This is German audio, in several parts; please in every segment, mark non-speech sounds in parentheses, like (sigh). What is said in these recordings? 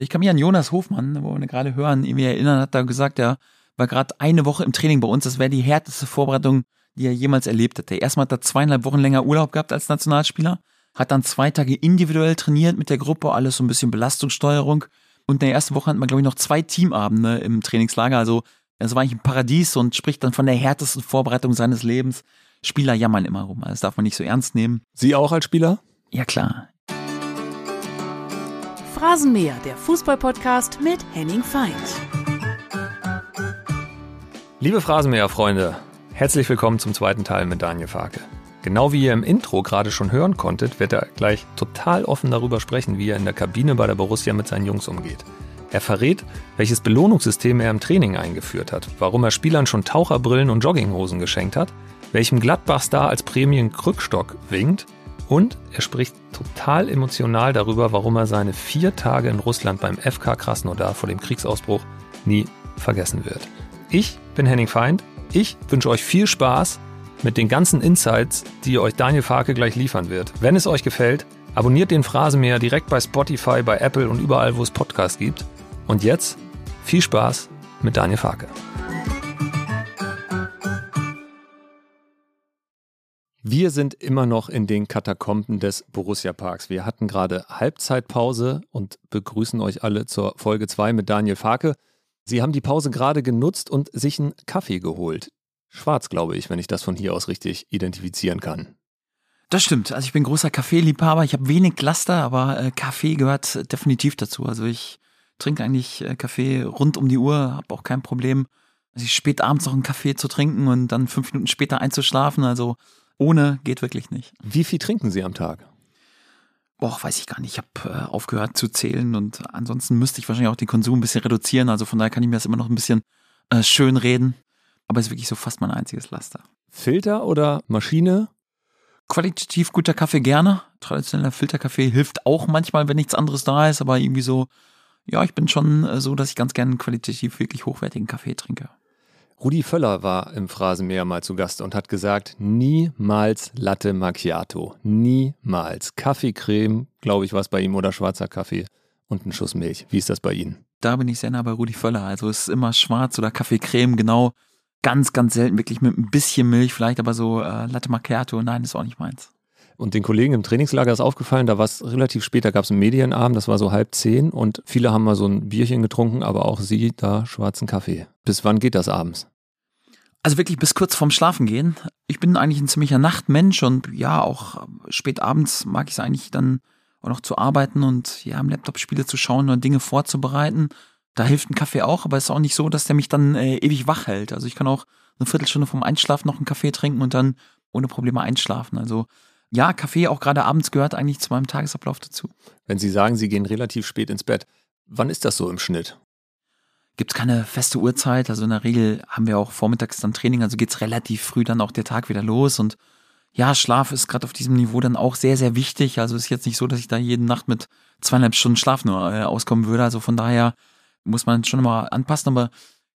Ich kann mich an Jonas Hofmann, wo wir gerade hören, irgendwie erinnern, hat da gesagt, er war gerade eine Woche im Training bei uns. Das wäre die härteste Vorbereitung, die er jemals erlebt hätte. Erstmal hat er zweieinhalb Wochen länger Urlaub gehabt als Nationalspieler, hat dann zwei Tage individuell trainiert mit der Gruppe, alles so ein bisschen Belastungssteuerung. Und in der ersten Woche hatten wir, glaube ich, noch zwei Teamabende im Trainingslager. Also es war eigentlich ein Paradies und spricht dann von der härtesten Vorbereitung seines Lebens. Spieler jammern immer rum. Das darf man nicht so ernst nehmen. Sie auch als Spieler? Ja, klar. Phrasenmäher, der Fußballpodcast mit Henning Feind. Liebe Phrasenmäher-Freunde, herzlich willkommen zum zweiten Teil mit Daniel Farke. Genau wie ihr im Intro gerade schon hören konntet, wird er gleich total offen darüber sprechen, wie er in der Kabine bei der Borussia mit seinen Jungs umgeht. Er verrät, welches Belohnungssystem er im Training eingeführt hat, warum er Spielern schon Taucherbrillen und Jogginghosen geschenkt hat, welchem Gladbach-Star als Prämien-Krückstock winkt und er spricht total emotional darüber, warum er seine vier Tage in Russland beim FK Krasnodar vor dem Kriegsausbruch nie vergessen wird. Ich bin Henning Feind. Ich wünsche euch viel Spaß mit den ganzen Insights, die euch Daniel Farke gleich liefern wird. Wenn es euch gefällt, abonniert den Phrasenmäher direkt bei Spotify, bei Apple und überall, wo es Podcasts gibt. Und jetzt viel Spaß mit Daniel Farke. Wir sind immer noch in den Katakomben des Borussia Parks. Wir hatten gerade Halbzeitpause und begrüßen euch alle zur Folge 2 mit Daniel Farke. Sie haben die Pause gerade genutzt und sich einen Kaffee geholt. Schwarz, glaube ich, wenn ich das von hier aus richtig identifizieren kann. Das stimmt. Also ich bin großer Kaffeeliebhaber. Ich habe wenig Laster, aber äh, Kaffee gehört definitiv dazu. Also ich trinke eigentlich äh, Kaffee rund um die Uhr, habe auch kein Problem, also spät abends noch einen Kaffee zu trinken und dann fünf Minuten später einzuschlafen. Also ohne geht wirklich nicht. Wie viel trinken Sie am Tag? Boah, weiß ich gar nicht. Ich habe äh, aufgehört zu zählen und ansonsten müsste ich wahrscheinlich auch den Konsum ein bisschen reduzieren. Also von daher kann ich mir das immer noch ein bisschen äh, schön reden. Aber es ist wirklich so fast mein einziges Laster. Filter oder Maschine? Qualitativ guter Kaffee gerne. Traditioneller Filterkaffee hilft auch manchmal, wenn nichts anderes da ist. Aber irgendwie so, ja, ich bin schon äh, so, dass ich ganz gerne qualitativ wirklich hochwertigen Kaffee trinke. Rudi Völler war im Phrasenmäher mal zu Gast und hat gesagt, niemals Latte Macchiato. Niemals. Kaffeecreme, glaube ich, was bei ihm, oder schwarzer Kaffee und ein Schuss Milch. Wie ist das bei Ihnen? Da bin ich sehr nah bei Rudi Völler. Also es ist immer schwarz oder Kaffeecreme, genau. Ganz, ganz selten wirklich mit ein bisschen Milch vielleicht, aber so äh, Latte Macchiato, nein, ist auch nicht meins. Und den Kollegen im Trainingslager ist aufgefallen, da war es relativ spät, da gab es einen Medienabend, das war so halb zehn und viele haben mal so ein Bierchen getrunken, aber auch sie da schwarzen Kaffee. Bis wann geht das abends? Also wirklich bis kurz vorm Schlafen gehen. Ich bin eigentlich ein ziemlicher Nachtmensch und ja, auch spät abends mag ich es eigentlich dann auch noch zu arbeiten und ja, am Laptop Spiele zu schauen und Dinge vorzubereiten. Da hilft ein Kaffee auch, aber es ist auch nicht so, dass der mich dann äh, ewig wach hält. Also ich kann auch eine Viertelstunde vom Einschlafen noch einen Kaffee trinken und dann ohne Probleme einschlafen. Also ja, Kaffee auch gerade abends gehört eigentlich zu meinem Tagesablauf dazu. Wenn Sie sagen, Sie gehen relativ spät ins Bett, wann ist das so im Schnitt? Gibt es keine feste Uhrzeit. Also in der Regel haben wir auch vormittags dann Training, also geht's relativ früh dann auch der Tag wieder los. Und ja, Schlaf ist gerade auf diesem Niveau dann auch sehr, sehr wichtig. Also ist jetzt nicht so, dass ich da jede Nacht mit zweieinhalb Stunden Schlaf nur äh, auskommen würde. Also von daher muss man schon mal anpassen. Aber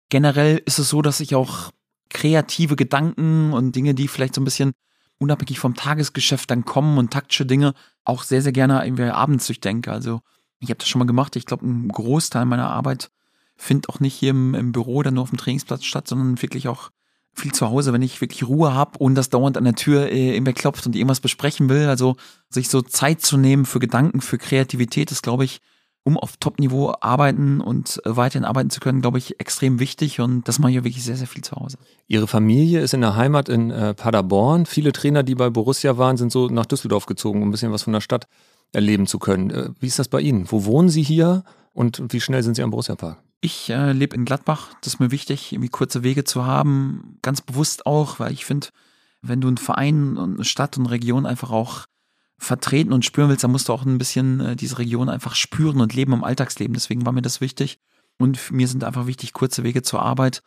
generell ist es so, dass ich auch kreative Gedanken und Dinge, die vielleicht so ein bisschen unabhängig vom Tagesgeschäft dann kommen und taktische Dinge auch sehr, sehr gerne irgendwie abends durchdenke. Also ich habe das schon mal gemacht. Ich glaube, ein Großteil meiner Arbeit findet auch nicht hier im, im Büro oder nur auf dem Trainingsplatz statt, sondern wirklich auch viel zu Hause, wenn ich wirklich Ruhe habe und das dauernd an der Tür äh, irgendwer klopft und irgendwas besprechen will. Also sich so Zeit zu nehmen für Gedanken, für Kreativität ist, glaube ich, um auf Top-Niveau arbeiten und äh, weiterhin arbeiten zu können, glaube ich, extrem wichtig und das mache ich ja wirklich sehr, sehr viel zu Hause. Ihre Familie ist in der Heimat in äh, Paderborn. Viele Trainer, die bei Borussia waren, sind so nach Düsseldorf gezogen, um ein bisschen was von der Stadt erleben zu können. Äh, wie ist das bei Ihnen? Wo wohnen Sie hier und wie schnell sind Sie am Borussia Park? Ich äh, lebe in Gladbach. Das ist mir wichtig, irgendwie kurze Wege zu haben. Ganz bewusst auch, weil ich finde, wenn du einen Verein und eine Stadt und eine Region einfach auch vertreten und spüren willst, dann musst du auch ein bisschen äh, diese Region einfach spüren und leben im Alltagsleben. Deswegen war mir das wichtig. Und mir sind einfach wichtig kurze Wege zur Arbeit.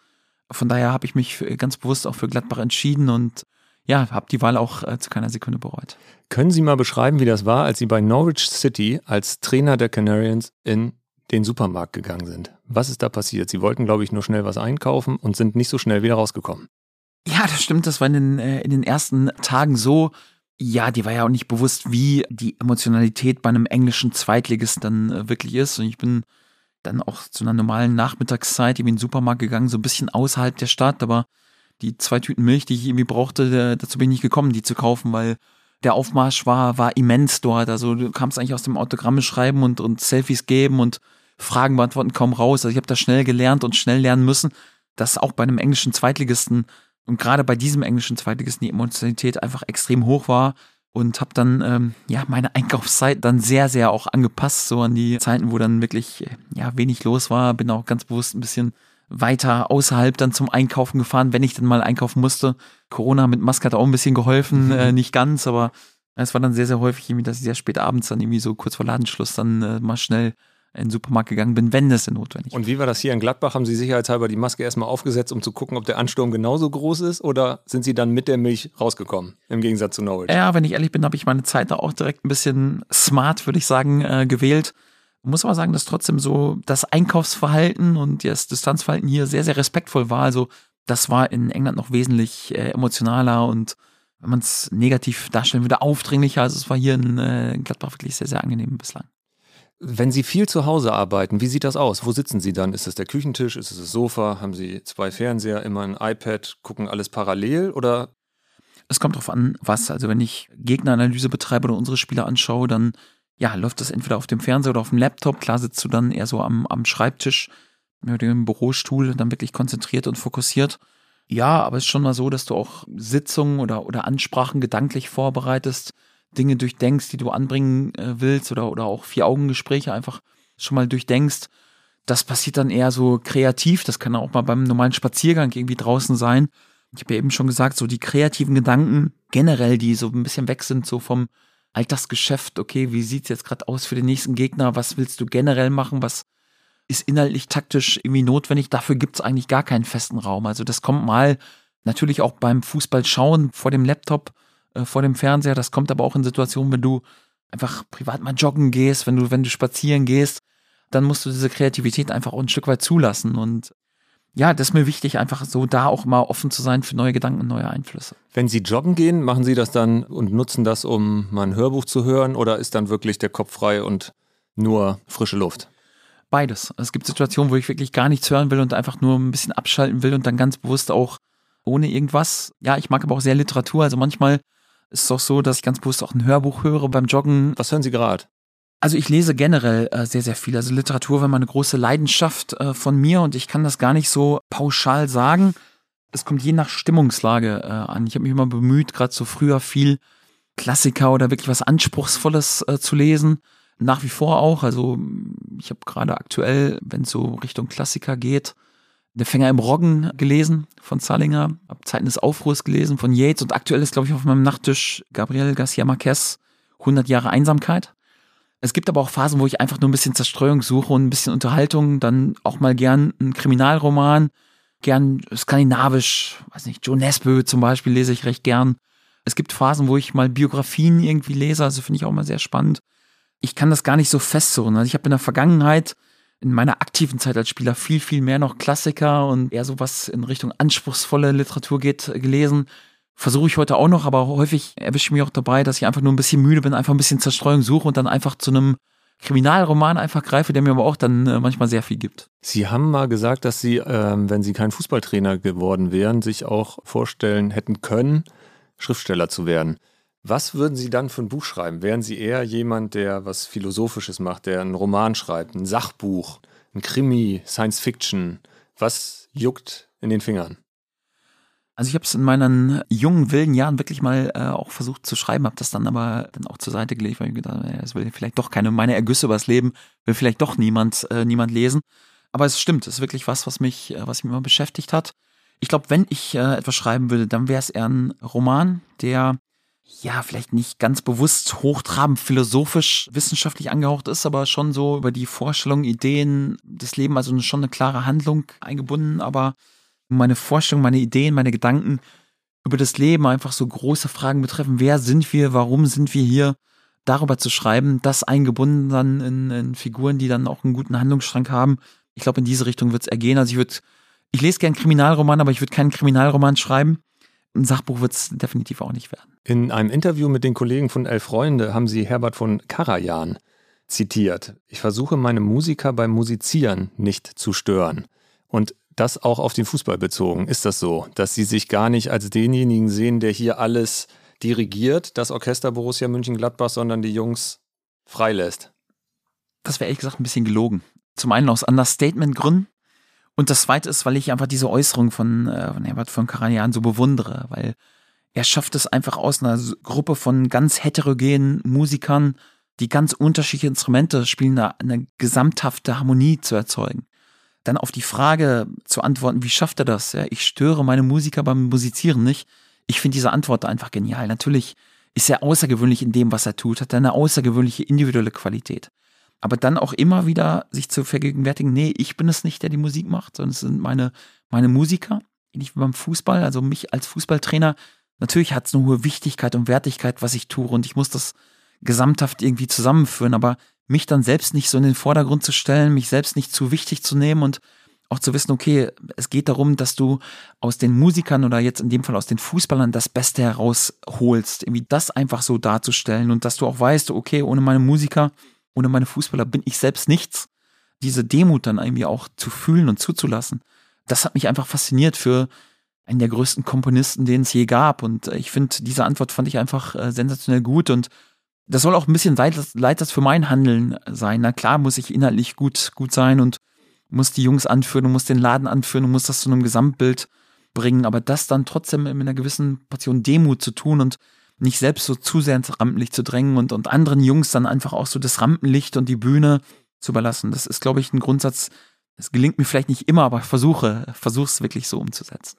Von daher habe ich mich ganz bewusst auch für Gladbach entschieden und ja, habe die Wahl auch äh, zu keiner Sekunde bereut. Können Sie mal beschreiben, wie das war, als Sie bei Norwich City als Trainer der Canarians in den Supermarkt gegangen sind? Was ist da passiert? Sie wollten, glaube ich, nur schnell was einkaufen und sind nicht so schnell wieder rausgekommen. Ja, das stimmt. Das war in den, äh, in den ersten Tagen so. Ja, die war ja auch nicht bewusst, wie die Emotionalität bei einem englischen Zweitligisten dann äh, wirklich ist. Und ich bin dann auch zu einer normalen Nachmittagszeit irgendwie in den Supermarkt gegangen, so ein bisschen außerhalb der Stadt, aber die zwei Tüten Milch, die ich irgendwie brauchte, dazu bin ich nicht gekommen, die zu kaufen, weil der Aufmarsch war, war immens dort. Also du kamst eigentlich aus dem Autogramme schreiben und, und Selfies geben und Fragen beantworten kaum raus. Also ich habe da schnell gelernt und schnell lernen müssen, dass auch bei einem englischen Zweitligisten und gerade bei diesem englischen Zweitligisten die Emotionalität einfach extrem hoch war und habe dann ähm, ja meine Einkaufszeit dann sehr sehr auch angepasst so an die Zeiten, wo dann wirklich ja wenig los war. Bin auch ganz bewusst ein bisschen weiter außerhalb dann zum Einkaufen gefahren, wenn ich dann mal einkaufen musste. Corona mit Maske hat auch ein bisschen geholfen, mhm. äh, nicht ganz, aber es war dann sehr, sehr häufig irgendwie, dass ich sehr spät abends dann irgendwie so kurz vor Ladenschluss dann äh, mal schnell in den Supermarkt gegangen bin, wenn es denn notwendig Und wie war das hier in Gladbach? Haben Sie sicherheitshalber die Maske erstmal aufgesetzt, um zu gucken, ob der Ansturm genauso groß ist? Oder sind Sie dann mit der Milch rausgekommen, im Gegensatz zu Norwich? Ja, wenn ich ehrlich bin, habe ich meine Zeit da auch direkt ein bisschen smart, würde ich sagen, äh, gewählt. Muss aber sagen, dass trotzdem so das Einkaufsverhalten und das Distanzverhalten hier sehr, sehr respektvoll war. Also das war in England noch wesentlich äh, emotionaler und wenn man es negativ darstellen würde, aufdringlicher. Also es war hier in äh, Gladbach wirklich sehr, sehr angenehm bislang. Wenn Sie viel zu Hause arbeiten, wie sieht das aus? Wo sitzen Sie dann? Ist es der Küchentisch? Ist es das Sofa? Haben Sie zwei Fernseher, immer ein iPad, gucken alles parallel oder? Es kommt darauf an, was. Also wenn ich Gegneranalyse betreibe oder unsere Spieler anschaue, dann ja, läuft das entweder auf dem Fernseher oder auf dem Laptop. Klar sitzt du dann eher so am, am Schreibtisch mit dem Bürostuhl, dann wirklich konzentriert und fokussiert. Ja, aber es ist schon mal so, dass du auch Sitzungen oder, oder Ansprachen gedanklich vorbereitest, Dinge durchdenkst, die du anbringen äh, willst oder, oder auch Vier-Augen-Gespräche einfach schon mal durchdenkst. Das passiert dann eher so kreativ. Das kann auch mal beim normalen Spaziergang irgendwie draußen sein. Ich habe ja eben schon gesagt, so die kreativen Gedanken generell, die so ein bisschen weg sind, so vom Alltagsgeschäft. Okay, wie sieht's jetzt gerade aus für den nächsten Gegner? Was willst du generell machen? Was ist inhaltlich taktisch irgendwie notwendig? Dafür gibt's eigentlich gar keinen festen Raum. Also das kommt mal natürlich auch beim Fußball schauen vor dem Laptop äh, vor dem Fernseher. Das kommt aber auch in Situationen, wenn du einfach privat mal joggen gehst, wenn du, wenn du spazieren gehst, dann musst du diese Kreativität einfach auch ein Stück weit zulassen. Und ja, das ist mir wichtig, einfach so da auch mal offen zu sein für neue Gedanken und neue Einflüsse. Wenn Sie joggen gehen, machen Sie das dann und nutzen das, um mal ein Hörbuch zu hören oder ist dann wirklich der Kopf frei und nur frische Luft? Beides. Es gibt Situationen, wo ich wirklich gar nichts hören will und einfach nur ein bisschen abschalten will und dann ganz bewusst auch ohne irgendwas. Ja, ich mag aber auch sehr Literatur. Also manchmal ist es auch so, dass ich ganz bewusst auch ein Hörbuch höre beim Joggen. Was hören Sie gerade? Also ich lese generell äh, sehr, sehr viel. Also Literatur war mal eine große Leidenschaft äh, von mir und ich kann das gar nicht so pauschal sagen. Es kommt je nach Stimmungslage äh, an. Ich habe mich immer bemüht, gerade so früher viel Klassiker oder wirklich was Anspruchsvolles äh, zu lesen. Nach wie vor auch. Also ich habe gerade aktuell, wenn es so Richtung Klassiker geht, der Fänger im Roggen gelesen von Zallinger, hab Zeiten des Aufruhrs gelesen von Yates und aktuell ist, glaube ich, auf meinem Nachttisch Gabriel Garcia Marquez 100 Jahre Einsamkeit. Es gibt aber auch Phasen, wo ich einfach nur ein bisschen Zerstreuung suche und ein bisschen Unterhaltung, dann auch mal gern einen Kriminalroman, gern skandinavisch, weiß nicht, Joe Nesbø zum Beispiel lese ich recht gern. Es gibt Phasen, wo ich mal Biografien irgendwie lese, also finde ich auch mal sehr spannend. Ich kann das gar nicht so festsuchen. Also ich habe in der Vergangenheit in meiner aktiven Zeit als Spieler viel, viel mehr noch Klassiker und eher so was in Richtung anspruchsvolle Literatur geht, gelesen. Versuche ich heute auch noch, aber häufig erwische ich mich auch dabei, dass ich einfach nur ein bisschen müde bin, einfach ein bisschen Zerstreuung suche und dann einfach zu einem Kriminalroman einfach greife, der mir aber auch dann äh, manchmal sehr viel gibt. Sie haben mal gesagt, dass Sie, ähm, wenn Sie kein Fußballtrainer geworden wären, sich auch vorstellen hätten können, Schriftsteller zu werden. Was würden Sie dann für ein Buch schreiben? Wären Sie eher jemand, der was Philosophisches macht, der einen Roman schreibt, ein Sachbuch, ein Krimi, Science Fiction? Was juckt in den Fingern? Also ich habe es in meinen jungen, wilden Jahren wirklich mal äh, auch versucht zu schreiben, habe das dann aber dann auch zur Seite gelegt, weil ich gedacht habe, es will vielleicht doch keine meine Ergüsse übers Leben, will vielleicht doch niemand äh, niemand lesen. Aber es stimmt, es ist wirklich was, was mich äh, was mich immer beschäftigt hat. Ich glaube, wenn ich äh, etwas schreiben würde, dann wäre es eher ein Roman, der ja, vielleicht nicht ganz bewusst hochtrabend philosophisch, wissenschaftlich angehaucht ist, aber schon so über die Vorstellungen, Ideen des Lebens, also schon eine klare Handlung eingebunden, aber meine Vorstellungen, meine Ideen, meine Gedanken über das Leben, einfach so große Fragen betreffen, wer sind wir, warum sind wir hier, darüber zu schreiben, das eingebunden dann in, in Figuren, die dann auch einen guten Handlungsstrang haben. Ich glaube, in diese Richtung wird es ergehen. Also ich würde, ich lese gern Kriminalroman, aber ich würde keinen Kriminalroman schreiben ein Sachbuch wird es definitiv auch nicht werden. In einem Interview mit den Kollegen von Elf Freunde haben sie Herbert von Karajan zitiert. Ich versuche meine Musiker beim Musizieren nicht zu stören. Und das auch auf den Fußball bezogen. Ist das so, dass Sie sich gar nicht als denjenigen sehen, der hier alles dirigiert, das Orchester Borussia München-Gladbach, sondern die Jungs freilässt? Das wäre ehrlich gesagt ein bisschen gelogen. Zum einen aus Understatement-Gründen. Und das zweite ist, weil ich einfach diese Äußerung von, äh, von Herbert von Karajan so bewundere, weil er schafft es einfach aus einer Gruppe von ganz heterogenen Musikern, die ganz unterschiedliche Instrumente spielen, eine, eine gesamthafte Harmonie zu erzeugen. Dann auf die Frage zu antworten, wie schafft er das? Ja, ich störe meine Musiker beim Musizieren nicht. Ich finde diese Antwort einfach genial. Natürlich ist er außergewöhnlich in dem, was er tut, hat eine außergewöhnliche individuelle Qualität. Aber dann auch immer wieder sich zu vergegenwärtigen, nee, ich bin es nicht, der die Musik macht, sondern es sind meine, meine Musiker. Ähnlich wie beim Fußball, also mich als Fußballtrainer. Natürlich hat es eine hohe Wichtigkeit und Wertigkeit, was ich tue und ich muss das gesamthaft irgendwie zusammenführen, aber mich dann selbst nicht so in den Vordergrund zu stellen, mich selbst nicht zu wichtig zu nehmen und auch zu wissen, okay, es geht darum, dass du aus den Musikern oder jetzt in dem Fall aus den Fußballern das Beste herausholst, irgendwie das einfach so darzustellen und dass du auch weißt, okay, ohne meine Musiker, ohne meine Fußballer bin ich selbst nichts. Diese Demut dann irgendwie auch zu fühlen und zuzulassen, das hat mich einfach fasziniert für einen der größten Komponisten, den es je gab. Und ich finde, diese Antwort fand ich einfach äh, sensationell gut und das soll auch ein bisschen Leiters für mein Handeln sein. Na klar muss ich inhaltlich gut, gut sein und muss die Jungs anführen und muss den Laden anführen und muss das zu einem Gesamtbild bringen, aber das dann trotzdem mit einer gewissen Portion Demut zu tun und nicht selbst so zu sehr ins Rampenlicht zu drängen und, und anderen Jungs dann einfach auch so das Rampenlicht und die Bühne zu überlassen. Das ist, glaube ich, ein Grundsatz, das gelingt mir vielleicht nicht immer, aber versuche, versuche es wirklich so umzusetzen.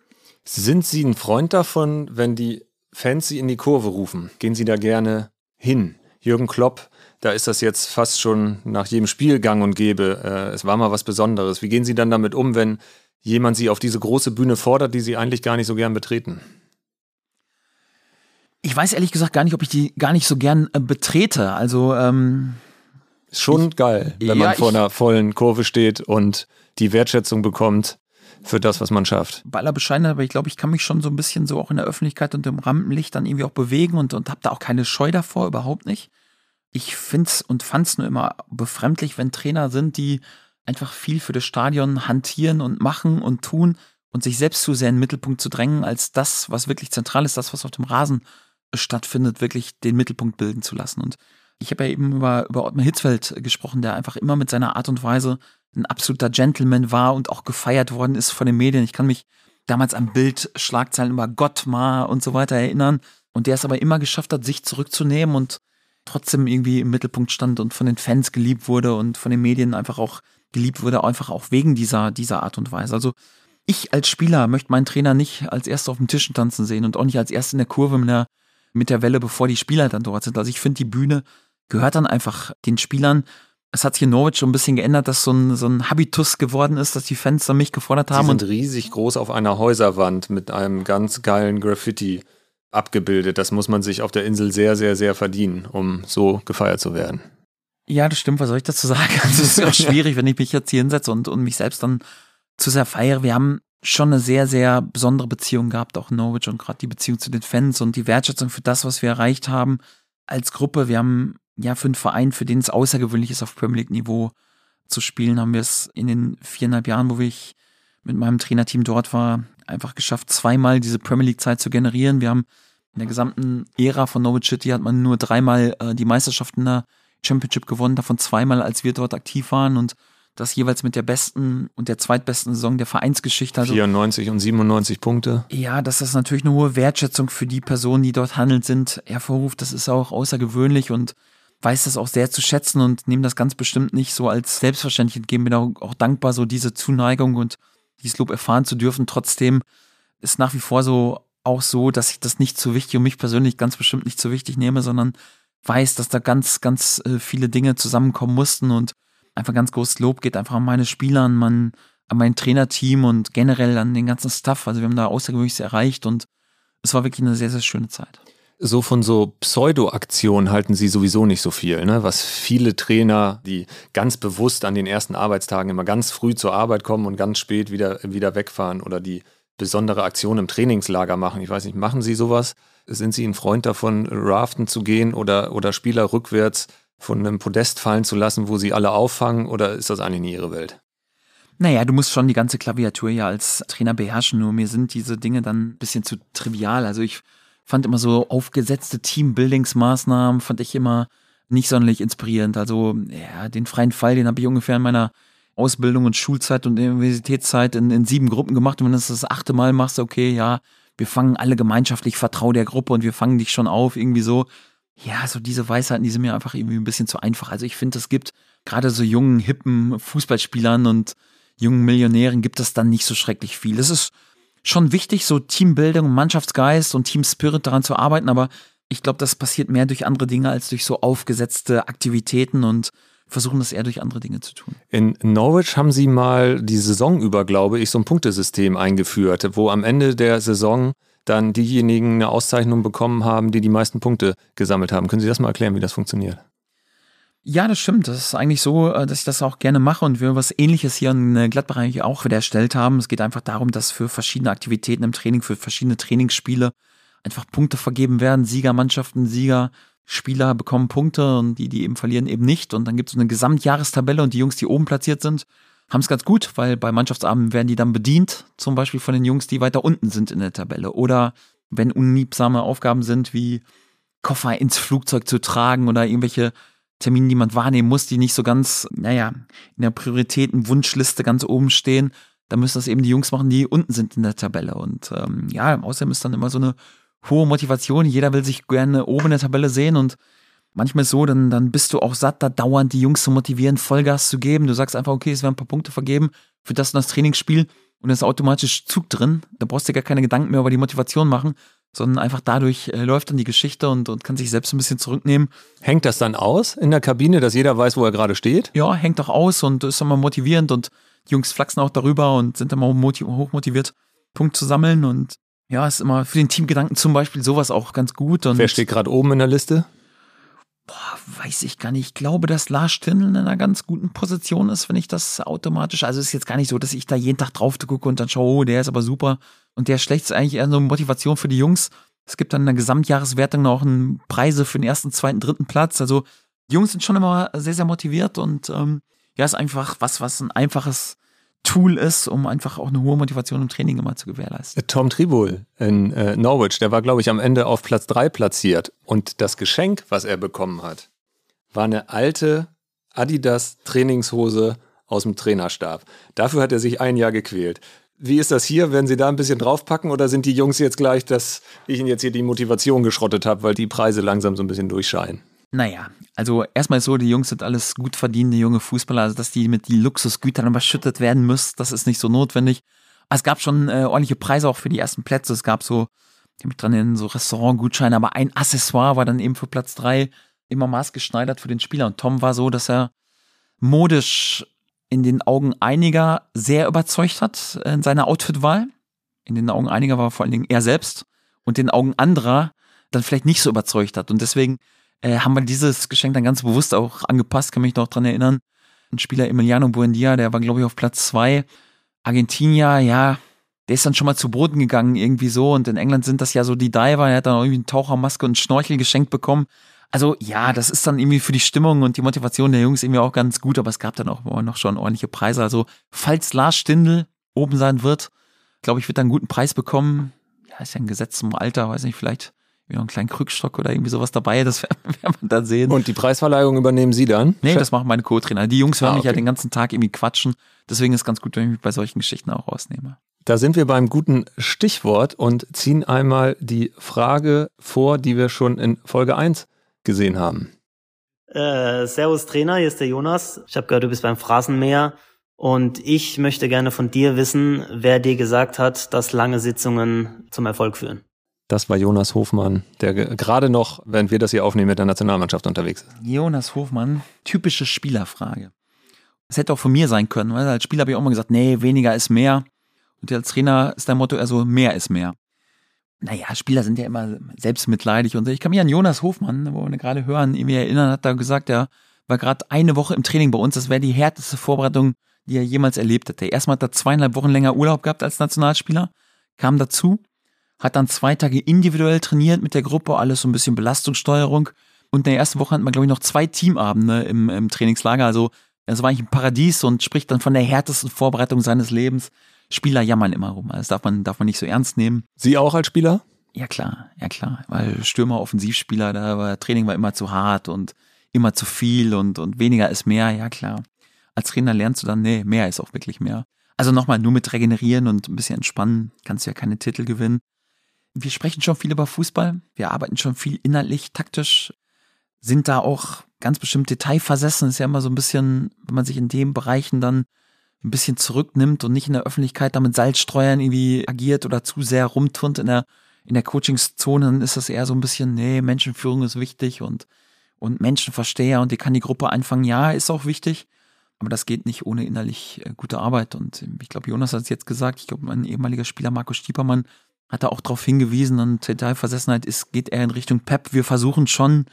Sind Sie ein Freund davon, wenn die Fans Sie in die Kurve rufen? Gehen Sie da gerne hin. Jürgen Klopp, da ist das jetzt fast schon nach jedem Spiel gang und gäbe. Äh, es war mal was Besonderes. Wie gehen Sie dann damit um, wenn jemand Sie auf diese große Bühne fordert, die Sie eigentlich gar nicht so gern betreten? Ich weiß ehrlich gesagt gar nicht, ob ich die gar nicht so gern äh, betrete. Also ähm, ist schon ich, geil, wenn ja, man vor einer vollen Kurve steht und die Wertschätzung bekommt für das, was man schafft. Bei aller Bescheidenheit, aber ich glaube, ich kann mich schon so ein bisschen so auch in der Öffentlichkeit und im Rampenlicht dann irgendwie auch bewegen und, und habe da auch keine Scheu davor, überhaupt nicht. Ich find's und fand's nur immer befremdlich, wenn Trainer sind, die einfach viel für das Stadion hantieren und machen und tun und sich selbst zu sehr in den Mittelpunkt zu drängen, als das, was wirklich zentral ist, das, was auf dem Rasen stattfindet, wirklich den Mittelpunkt bilden zu lassen. Und ich habe ja eben über, über Ottmar Hitzfeld gesprochen, der einfach immer mit seiner Art und Weise ein absoluter Gentleman war und auch gefeiert worden ist von den Medien. Ich kann mich damals an Bildschlagzeilen über Gottmar und so weiter erinnern. Und der es aber immer geschafft hat, sich zurückzunehmen und trotzdem irgendwie im Mittelpunkt stand und von den Fans geliebt wurde und von den Medien einfach auch geliebt wurde, einfach auch wegen dieser, dieser Art und Weise. Also ich als Spieler möchte meinen Trainer nicht als erster auf dem Tischen tanzen sehen und auch nicht als erster in der Kurve mit der, mit der Welle, bevor die Spieler dann dort sind. Also ich finde, die Bühne gehört dann einfach den Spielern es hat sich in Norwich schon ein bisschen geändert, dass so ein, so ein Habitus geworden ist, dass die Fans dann mich gefordert haben. Die sind riesig groß auf einer Häuserwand mit einem ganz geilen Graffiti abgebildet. Das muss man sich auf der Insel sehr, sehr, sehr verdienen, um so gefeiert zu werden. Ja, das stimmt. Was soll ich dazu sagen? (laughs) Also es ist auch schwierig, wenn ich mich jetzt hier hinsetze und, und mich selbst dann zu sehr feiere. Wir haben schon eine sehr, sehr besondere Beziehung gehabt, auch in Norwich und gerade die Beziehung zu den Fans und die Wertschätzung für das, was wir erreicht haben als Gruppe. Wir haben ja, für einen Verein, für den es außergewöhnlich ist, auf Premier League-Niveau zu spielen, haben wir es in den viereinhalb Jahren, wo ich mit meinem Trainerteam dort war, einfach geschafft, zweimal diese Premier League-Zeit zu generieren. Wir haben in der gesamten Ära von Norwich City hat man nur dreimal äh, die Meisterschaft in der Championship gewonnen, davon zweimal, als wir dort aktiv waren und das jeweils mit der besten und der zweitbesten Saison der Vereinsgeschichte. Also, 94 und 97 Punkte. Ja, dass das natürlich eine hohe Wertschätzung für die Personen, die dort handelnd sind, hervorruft. Das ist auch außergewöhnlich und weiß das auch sehr zu schätzen und nehme das ganz bestimmt nicht so als selbstverständlich entgegen. Bin auch, auch dankbar, so diese Zuneigung und dieses Lob erfahren zu dürfen. Trotzdem ist nach wie vor so auch so, dass ich das nicht zu wichtig und mich persönlich ganz bestimmt nicht zu wichtig nehme, sondern weiß, dass da ganz, ganz äh, viele Dinge zusammenkommen mussten und einfach ganz großes Lob geht einfach an meine Spieler, an mein, an mein Trainerteam und generell an den ganzen Staff. Also wir haben da Außergewöhnliches erreicht und es war wirklich eine sehr, sehr schöne Zeit so von so Pseudo-Aktionen halten sie sowieso nicht so viel, ne? Was viele Trainer, die ganz bewusst an den ersten Arbeitstagen immer ganz früh zur Arbeit kommen und ganz spät wieder, wieder wegfahren oder die besondere Aktionen im Trainingslager machen. Ich weiß nicht, machen Sie sowas? Sind Sie ein Freund davon, raften zu gehen oder, oder Spieler rückwärts von einem Podest fallen zu lassen, wo sie alle auffangen, oder ist das eigentlich nie ihre Welt? Naja, du musst schon die ganze Klaviatur ja als Trainer beherrschen, nur mir sind diese Dinge dann ein bisschen zu trivial. Also ich fand immer so aufgesetzte Teambuildingsmaßnahmen, fand ich immer nicht sonderlich inspirierend. Also ja, den freien Fall, den habe ich ungefähr in meiner Ausbildung und Schulzeit und Universitätszeit in, in sieben Gruppen gemacht. Und wenn du das das achte Mal machst, okay, ja, wir fangen alle gemeinschaftlich, vertrau der Gruppe und wir fangen dich schon auf, irgendwie so. Ja, so diese Weisheiten, die sind mir einfach irgendwie ein bisschen zu einfach. Also ich finde, es gibt gerade so jungen, hippen Fußballspielern und jungen Millionären gibt es dann nicht so schrecklich viel. Es ist schon wichtig, so Teambildung, Mannschaftsgeist und Teamspirit daran zu arbeiten, aber ich glaube, das passiert mehr durch andere Dinge als durch so aufgesetzte Aktivitäten und versuchen das eher durch andere Dinge zu tun. In Norwich haben sie mal die Saison über, glaube ich, so ein Punktesystem eingeführt, wo am Ende der Saison dann diejenigen eine Auszeichnung bekommen haben, die die meisten Punkte gesammelt haben. Können Sie das mal erklären, wie das funktioniert? Ja, das stimmt. Das ist eigentlich so, äh, dass ich das auch gerne mache und wir was ähnliches hier in Gladbach eigentlich auch wieder erstellt haben. Es geht einfach darum, dass für verschiedene Aktivitäten im Training, für verschiedene Trainingsspiele einfach Punkte vergeben werden. Siegermannschaften, Sieger, Spieler bekommen Punkte und die, die eben verlieren, eben nicht. Und dann gibt es eine Gesamtjahrestabelle und die Jungs, die oben platziert sind, haben es ganz gut, weil bei Mannschaftsabenden werden die dann bedient, zum Beispiel von den Jungs, die weiter unten sind in der Tabelle. Oder wenn unliebsame Aufgaben sind, wie Koffer ins Flugzeug zu tragen oder irgendwelche Termine, die man wahrnehmen muss, die nicht so ganz, naja, in der Prioritäten-Wunschliste ganz oben stehen, dann müssen das eben die Jungs machen, die unten sind in der Tabelle. Und ähm, ja, außerdem ist dann immer so eine hohe Motivation. Jeder will sich gerne oben in der Tabelle sehen und manchmal so, dann, dann bist du auch satt, da dauernd die Jungs zu motivieren, Vollgas zu geben. Du sagst einfach, okay, es werden ein paar Punkte vergeben für das und das Trainingsspiel und es ist automatisch Zug drin. Da brauchst du dir gar keine Gedanken mehr über die Motivation machen, sondern einfach dadurch äh, läuft dann die Geschichte und, und kann sich selbst ein bisschen zurücknehmen. Hängt das dann aus in der Kabine, dass jeder weiß, wo er gerade steht? Ja, hängt auch aus und ist immer motivierend und die Jungs flachsen auch darüber und sind immer hochmotiviert, Punkt zu sammeln und ja, ist immer für den Teamgedanken zum Beispiel sowas auch ganz gut. Und Wer steht gerade oben in der Liste? Boah, weiß ich gar nicht. Ich glaube, dass Lars Stindl in einer ganz guten Position ist, wenn ich das automatisch. Also ist jetzt gar nicht so, dass ich da jeden Tag drauf gucke und dann schaue, oh, der ist aber super und der schlecht ist eigentlich eher so eine Motivation für die Jungs. Es gibt dann in der Gesamtjahreswertung noch einen Preise für den ersten, zweiten, dritten Platz. Also die Jungs sind schon immer sehr, sehr motiviert und ähm, ja, ist einfach was, was ein einfaches Tool ist, um einfach auch eine hohe Motivation im Training immer zu gewährleisten. Tom Tribul in äh, Norwich, der war, glaube ich, am Ende auf Platz 3 platziert. Und das Geschenk, was er bekommen hat, war eine alte Adidas Trainingshose aus dem Trainerstab. Dafür hat er sich ein Jahr gequält. Wie ist das hier? Werden Sie da ein bisschen draufpacken oder sind die Jungs jetzt gleich, dass ich Ihnen jetzt hier die Motivation geschrottet habe, weil die Preise langsam so ein bisschen durchscheinen? Naja, also erstmal so, die Jungs sind alles gut verdienende junge Fußballer, also dass die mit die Luxusgütern überschüttet werden müssen, das ist nicht so notwendig. Es gab schon äh, ordentliche Preise auch für die ersten Plätze. Es gab so, ich habe mich dran in so Restaurantgutscheine, aber ein Accessoire war dann eben für Platz drei immer maßgeschneidert für den Spieler. Und Tom war so, dass er modisch in den Augen einiger sehr überzeugt hat in seiner Outfitwahl. In den Augen einiger war vor allen Dingen er selbst und in den Augen anderer dann vielleicht nicht so überzeugt hat. Und deswegen äh, haben wir dieses Geschenk dann ganz bewusst auch angepasst, kann mich noch dran erinnern. Ein Spieler Emiliano Buendia, der war, glaube ich, auf Platz zwei. Argentinier, ja, der ist dann schon mal zu Boden gegangen, irgendwie so. Und in England sind das ja so die Diver, er hat dann irgendwie eine Tauchermaske und Schnorchel geschenkt bekommen. Also ja, das ist dann irgendwie für die Stimmung und die Motivation der Jungs irgendwie auch ganz gut, aber es gab dann auch noch schon ordentliche Preise. Also falls Lars Stindl oben sein wird, glaube ich, wird er einen guten Preis bekommen. Ja, ist ja ein Gesetz zum Alter, weiß nicht, vielleicht wie einen kleinen Krückstock oder irgendwie sowas dabei, das (laughs) werden wir dann sehen. Und die Preisverleihung übernehmen Sie dann? Nee, das machen meine Co-Trainer. Die Jungs hören ah, okay. mich ja den ganzen Tag irgendwie quatschen. Deswegen ist es ganz gut, wenn ich mich bei solchen Geschichten auch rausnehme. Da sind wir beim guten Stichwort und ziehen einmal die Frage vor, die wir schon in Folge 1 gesehen haben. Äh, servus Trainer, hier ist der Jonas. Ich habe gehört, du bist beim Phrasenmäher und ich möchte gerne von dir wissen, wer dir gesagt hat, dass lange Sitzungen zum Erfolg führen. Das war Jonas Hofmann, der gerade noch, während wir das hier aufnehmen, mit der Nationalmannschaft unterwegs ist. Jonas Hofmann, typische Spielerfrage. Das hätte auch von mir sein können, weil als Spieler habe ich auch immer gesagt, nee, weniger ist mehr. Und als Trainer ist dein Motto eher so, mehr ist mehr. Naja, Spieler sind ja immer selbstmitleidig und so. Ich kann mich an Jonas Hofmann, wo wir gerade hören, irgendwie erinnern, hat da gesagt, er war gerade eine Woche im Training bei uns. Das wäre die härteste Vorbereitung, die er jemals erlebt hätte. Erstmal hat er zweieinhalb Wochen länger Urlaub gehabt als Nationalspieler, kam dazu hat dann zwei Tage individuell trainiert mit der Gruppe, alles so ein bisschen Belastungssteuerung. Und in der ersten Woche hatten wir, glaube ich, noch zwei Teamabende im, im Trainingslager. Also es war eigentlich ein Paradies und spricht dann von der härtesten Vorbereitung seines Lebens. Spieler jammern immer rum. Das darf man, darf man nicht so ernst nehmen. Sie auch als Spieler? Ja klar, ja klar. Weil Stürmer, Offensivspieler, da war Training war immer zu hart und immer zu viel und, und weniger ist mehr, ja klar. Als Trainer lernst du dann, nee, mehr ist auch wirklich mehr. Also nochmal, nur mit regenerieren und ein bisschen entspannen kannst du ja keine Titel gewinnen. Wir sprechen schon viel über Fußball. Wir arbeiten schon viel inhaltlich, taktisch, sind da auch ganz bestimmt detailversessen. Ist ja immer so ein bisschen, wenn man sich in den Bereichen dann ein bisschen zurücknimmt und nicht in der Öffentlichkeit damit Salzstreuern irgendwie agiert oder zu sehr rumturnt in der, in der Coachingszone, dann ist das eher so ein bisschen, nee, Menschenführung ist wichtig und, und Menschenversteher und die kann die Gruppe einfangen. Ja, ist auch wichtig. Aber das geht nicht ohne innerlich äh, gute Arbeit. Und ich glaube, Jonas hat es jetzt gesagt, ich glaube, mein ehemaliger Spieler Marco Stiepermann hat da auch darauf hingewiesen, und Detailversessenheit ist, geht eher in Richtung Pep. Wir versuchen schon,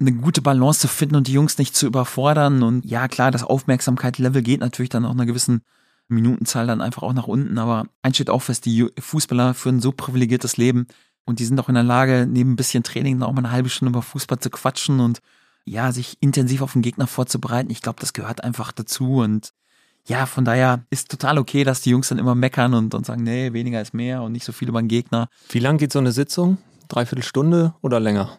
eine gute Balance zu finden und die Jungs nicht zu überfordern. Und ja, klar, das Aufmerksamkeitslevel geht natürlich dann auch einer gewissen Minutenzahl dann einfach auch nach unten. Aber eins steht auch fest, die Fußballer führen so privilegiertes Leben und die sind auch in der Lage, neben ein bisschen Training dann auch mal eine halbe Stunde über Fußball zu quatschen und ja, sich intensiv auf den Gegner vorzubereiten. Ich glaube, das gehört einfach dazu und ja, von daher ist total okay, dass die Jungs dann immer meckern und, und sagen, nee, weniger ist mehr und nicht so viel über den Gegner. Wie lang geht so eine Sitzung? Dreiviertel Stunde oder länger?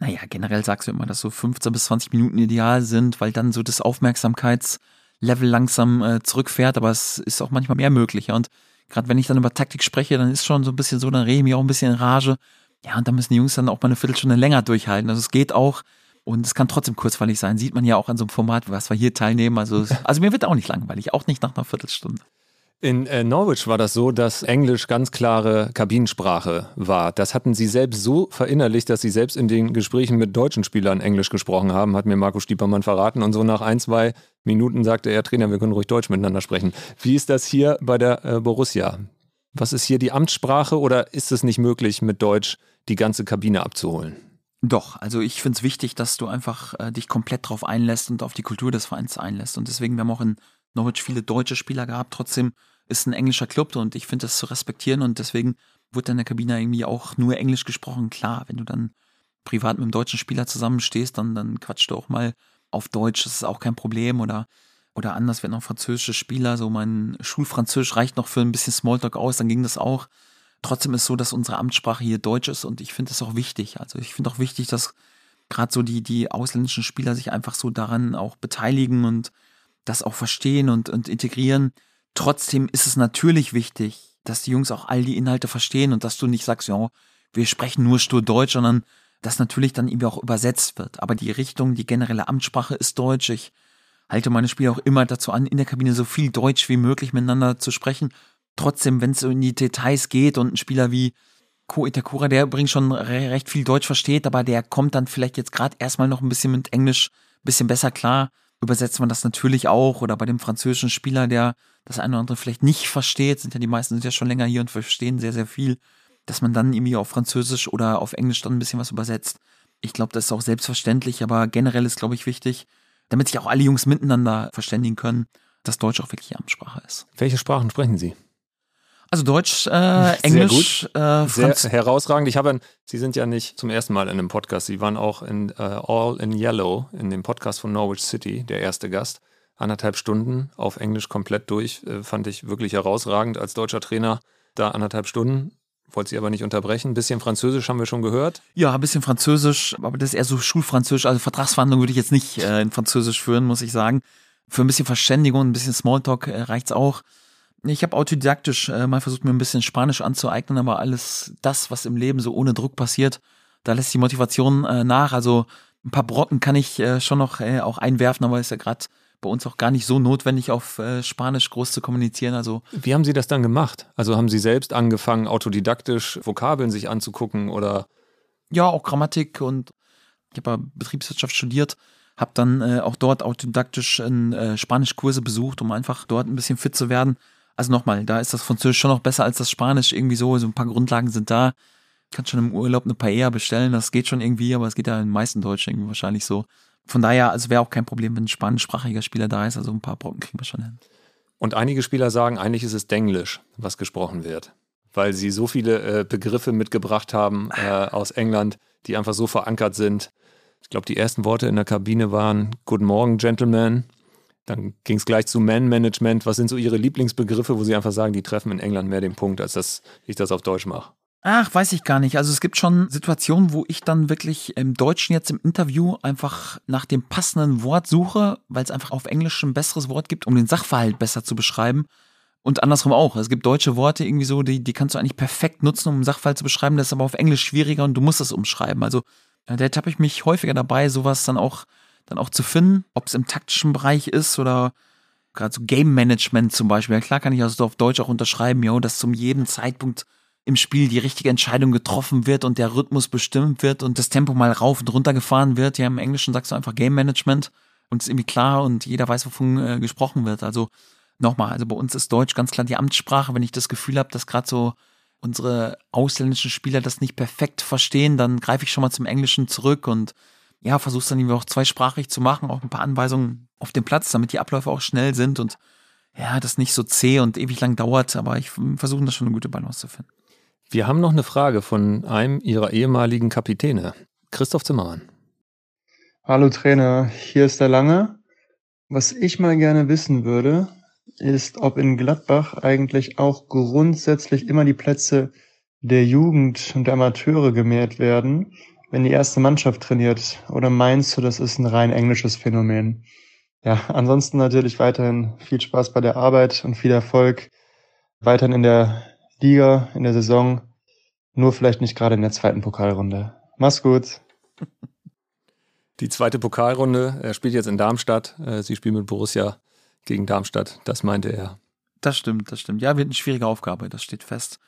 Naja, generell sagst du immer, dass so 15 bis 20 Minuten ideal sind, weil dann so das Aufmerksamkeitslevel langsam äh, zurückfährt, aber es ist auch manchmal mehr möglich. Ja. Und gerade wenn ich dann über Taktik spreche, dann ist schon so ein bisschen so, dann rede ich mich auch ein bisschen in Rage. Ja, und da müssen die Jungs dann auch mal eine Viertelstunde länger durchhalten. Also es geht auch, und es kann trotzdem kurzweilig sein. Sieht man ja auch an so einem Format, was wir hier teilnehmen. Also, also mir wird auch nicht langweilig, auch nicht nach einer Viertelstunde. In äh, Norwich war das so, dass Englisch ganz klare Kabinensprache war. Das hatten sie selbst so verinnerlicht, dass sie selbst in den Gesprächen mit deutschen Spielern Englisch gesprochen haben, hat mir Marco Stiepermann verraten. Und so nach ein, zwei Minuten sagte er, Trainer, wir können ruhig Deutsch miteinander sprechen. Wie ist das hier bei der äh, Borussia? Was ist hier die Amtssprache oder ist es nicht möglich, mit Deutsch die ganze Kabine abzuholen? Doch, also ich finde es wichtig, dass du einfach äh, dich komplett drauf einlässt und auf die Kultur des Vereins einlässt. Und deswegen, wir haben auch in Norwich viele deutsche Spieler gehabt. Trotzdem ist ein englischer Club und ich finde das zu respektieren und deswegen wurde in der Kabine irgendwie auch nur Englisch gesprochen. Klar, wenn du dann privat mit einem deutschen Spieler zusammenstehst, dann, dann quatschst du auch mal auf Deutsch, das ist auch kein Problem oder oder anders, wenn noch französische Spieler, so mein Schulfranzösisch reicht noch für ein bisschen Smalltalk aus, dann ging das auch. Trotzdem ist so, dass unsere Amtssprache hier Deutsch ist und ich finde das auch wichtig. Also ich finde auch wichtig, dass gerade so die, die ausländischen Spieler sich einfach so daran auch beteiligen und das auch verstehen und, und integrieren. Trotzdem ist es natürlich wichtig, dass die Jungs auch all die Inhalte verstehen und dass du nicht sagst, ja, wir sprechen nur stur Deutsch, sondern dass natürlich dann irgendwie auch übersetzt wird. Aber die Richtung, die generelle Amtssprache ist Deutsch. Ich halte meine Spieler auch immer dazu an, in der Kabine so viel Deutsch wie möglich miteinander zu sprechen trotzdem, wenn es in die Details geht und ein Spieler wie Ko Itakura, der übrigens schon recht viel Deutsch versteht, aber der kommt dann vielleicht jetzt gerade erstmal noch ein bisschen mit Englisch ein bisschen besser klar. Übersetzt man das natürlich auch oder bei dem französischen Spieler, der das eine oder andere vielleicht nicht versteht, sind ja die meisten sind ja schon länger hier und verstehen sehr, sehr viel, dass man dann irgendwie auf Französisch oder auf Englisch dann ein bisschen was übersetzt. Ich glaube, das ist auch selbstverständlich, aber generell ist, glaube ich, wichtig, damit sich auch alle Jungs miteinander verständigen können, dass Deutsch auch wirklich Amtssprache ist. Welche Sprachen sprechen Sie? Also Deutsch, äh, Englisch, Sehr, gut. Äh, Sehr herausragend. Ich habe, Sie sind ja nicht zum ersten Mal in einem Podcast. Sie waren auch in uh, All in Yellow, in dem Podcast von Norwich City, der erste Gast. Anderthalb Stunden auf Englisch komplett durch. Äh, fand ich wirklich herausragend als deutscher Trainer. Da anderthalb Stunden. Wollte Sie aber nicht unterbrechen. Ein bisschen Französisch haben wir schon gehört. Ja, ein bisschen Französisch, aber das ist eher so Schulfranzösisch. Also Vertragsverhandlungen würde ich jetzt nicht äh, in Französisch führen, muss ich sagen. Für ein bisschen Verständigung, ein bisschen Smalltalk äh, reicht's auch. Ich habe autodidaktisch äh, mal versucht, mir ein bisschen Spanisch anzueignen, aber alles das, was im Leben so ohne Druck passiert, da lässt die Motivation äh, nach. Also ein paar Brocken kann ich äh, schon noch äh, auch einwerfen, aber ist ja gerade bei uns auch gar nicht so notwendig, auf äh, Spanisch groß zu kommunizieren. Also Wie haben Sie das dann gemacht? Also haben Sie selbst angefangen, autodidaktisch Vokabeln sich anzugucken oder? Ja, auch Grammatik und ich habe ja Betriebswirtschaft studiert, habe dann äh, auch dort autodidaktisch äh, Spanischkurse besucht, um einfach dort ein bisschen fit zu werden also nochmal, da ist das Französisch schon noch besser als das Spanisch irgendwie so. So ein paar Grundlagen sind da. Kannst schon im Urlaub eine Paella bestellen, das geht schon irgendwie, aber es geht ja in den meisten Deutschen irgendwie wahrscheinlich so. Von daher, also wäre auch kein Problem, wenn ein spanischsprachiger Spieler da ist. Also ein paar Brocken kriegen wir schon hin. Und einige Spieler sagen, eigentlich ist es Denglisch, was gesprochen wird. Weil sie so viele äh, Begriffe mitgebracht haben äh, aus England, die einfach so verankert sind. Ich glaube, die ersten Worte in der Kabine waren Guten Morgen, Gentlemen. Dann ging es gleich zu Man-Management. Was sind so Ihre Lieblingsbegriffe, wo Sie einfach sagen, die treffen in England mehr den Punkt, als dass ich das auf Deutsch mache? Ach, weiß ich gar nicht. Also es gibt schon Situationen, wo ich dann wirklich im Deutschen jetzt im Interview einfach nach dem passenden Wort suche, weil es einfach auf Englisch ein besseres Wort gibt, um den Sachverhalt besser zu beschreiben. Und andersrum auch. Es gibt deutsche Worte irgendwie so, die, die kannst du eigentlich perfekt nutzen, um einen Sachverhalt zu beschreiben. Das ist aber auf Englisch schwieriger und du musst es umschreiben. Also da tappe ich mich häufiger dabei, sowas dann auch, dann auch zu finden, ob es im taktischen Bereich ist oder gerade so Game Management zum Beispiel. Ja, klar kann ich also auf Deutsch auch unterschreiben, jo, dass zum jedem Zeitpunkt im Spiel die richtige Entscheidung getroffen wird und der Rhythmus bestimmt wird und das Tempo mal rauf und runter gefahren wird. Ja, im Englischen sagst du einfach Game Management und es ist irgendwie klar und jeder weiß, wovon äh, gesprochen wird. Also nochmal, also bei uns ist Deutsch ganz klar die Amtssprache. Wenn ich das Gefühl habe, dass gerade so unsere ausländischen Spieler das nicht perfekt verstehen, dann greife ich schon mal zum Englischen zurück und ja, versuche dann irgendwie auch zweisprachig zu machen, auch ein paar Anweisungen auf dem Platz, damit die Abläufe auch schnell sind und ja, das nicht so zäh und ewig lang dauert, aber ich versuche da schon eine gute Balance zu finden. Wir haben noch eine Frage von einem Ihrer ehemaligen Kapitäne, Christoph Zimmermann. Hallo Trainer, hier ist der Lange. Was ich mal gerne wissen würde, ist, ob in Gladbach eigentlich auch grundsätzlich immer die Plätze der Jugend und der Amateure gemäht werden, wenn die erste Mannschaft trainiert? Oder meinst du, das ist ein rein englisches Phänomen? Ja, ansonsten natürlich weiterhin viel Spaß bei der Arbeit und viel Erfolg weiterhin in der Liga, in der Saison, nur vielleicht nicht gerade in der zweiten Pokalrunde. Mach's gut. (laughs) Die zweite Pokalrunde, er spielt jetzt in Darmstadt. Äh, sie spielen mit Borussia gegen Darmstadt. Das meinte er. Das stimmt, das stimmt. Ja, wird eine schwierige Aufgabe, das steht fest.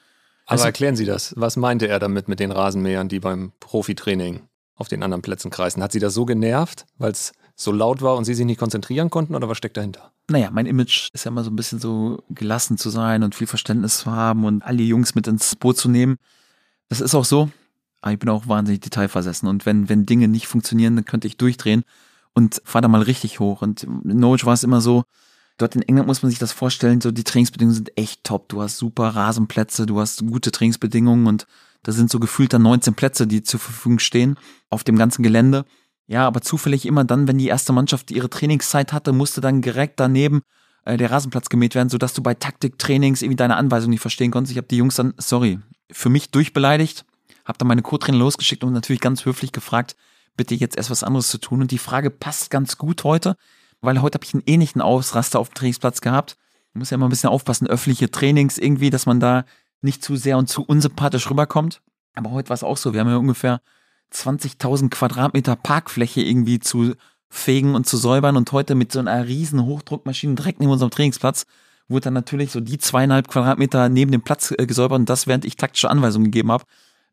Aber also, erklären Sie das. Was meinte er damit mit den Rasenmähern, die beim Profitraining auf den anderen Plätzen kreisen? Hat Sie das so genervt, weil es so laut war und Sie sich nicht konzentrieren konnten oder was steckt dahinter? Naja, mein Image ist ja immer so ein bisschen so gelassen zu sein und viel Verständnis zu haben und alle Jungs mit ins Boot zu nehmen. Das ist auch so. Aber ich bin auch wahnsinnig detailversessen und wenn, wenn Dinge nicht funktionieren, dann könnte ich durchdrehen und fahr da mal richtig hoch. Und in Norwich war es immer so, dort in England muss man sich das vorstellen, so die Trainingsbedingungen sind echt top. Du hast super Rasenplätze, du hast gute Trainingsbedingungen und da sind so gefühlt dann 19 Plätze, die zur Verfügung stehen auf dem ganzen Gelände. Ja, aber zufällig immer dann, wenn die erste Mannschaft ihre Trainingszeit hatte, musste dann direkt daneben äh, der Rasenplatz gemäht werden, sodass du bei Taktiktrainings irgendwie deine Anweisung nicht verstehen konntest. Ich habe die Jungs dann, sorry, für mich durchbeleidigt, habe dann meine Co-Trainer losgeschickt und natürlich ganz höflich gefragt, bitte jetzt erst was anderes zu tun. Und die Frage passt ganz gut heute, weil heute habe ich einen ähnlichen Ausraster auf dem Trainingsplatz gehabt. Man muss ja immer ein bisschen aufpassen, öffentliche Trainings irgendwie, dass man da nicht zu sehr und zu unsympathisch rüberkommt. Aber heute war es auch so. Wir haben ja ungefähr 20.000 Quadratmeter Parkfläche irgendwie zu fegen und zu säubern und heute mit so einer riesen Hochdruckmaschine direkt neben unserem Trainingsplatz wurde dann natürlich so die zweieinhalb Quadratmeter neben dem Platz äh, gesäubert und das während ich taktische Anweisungen gegeben habe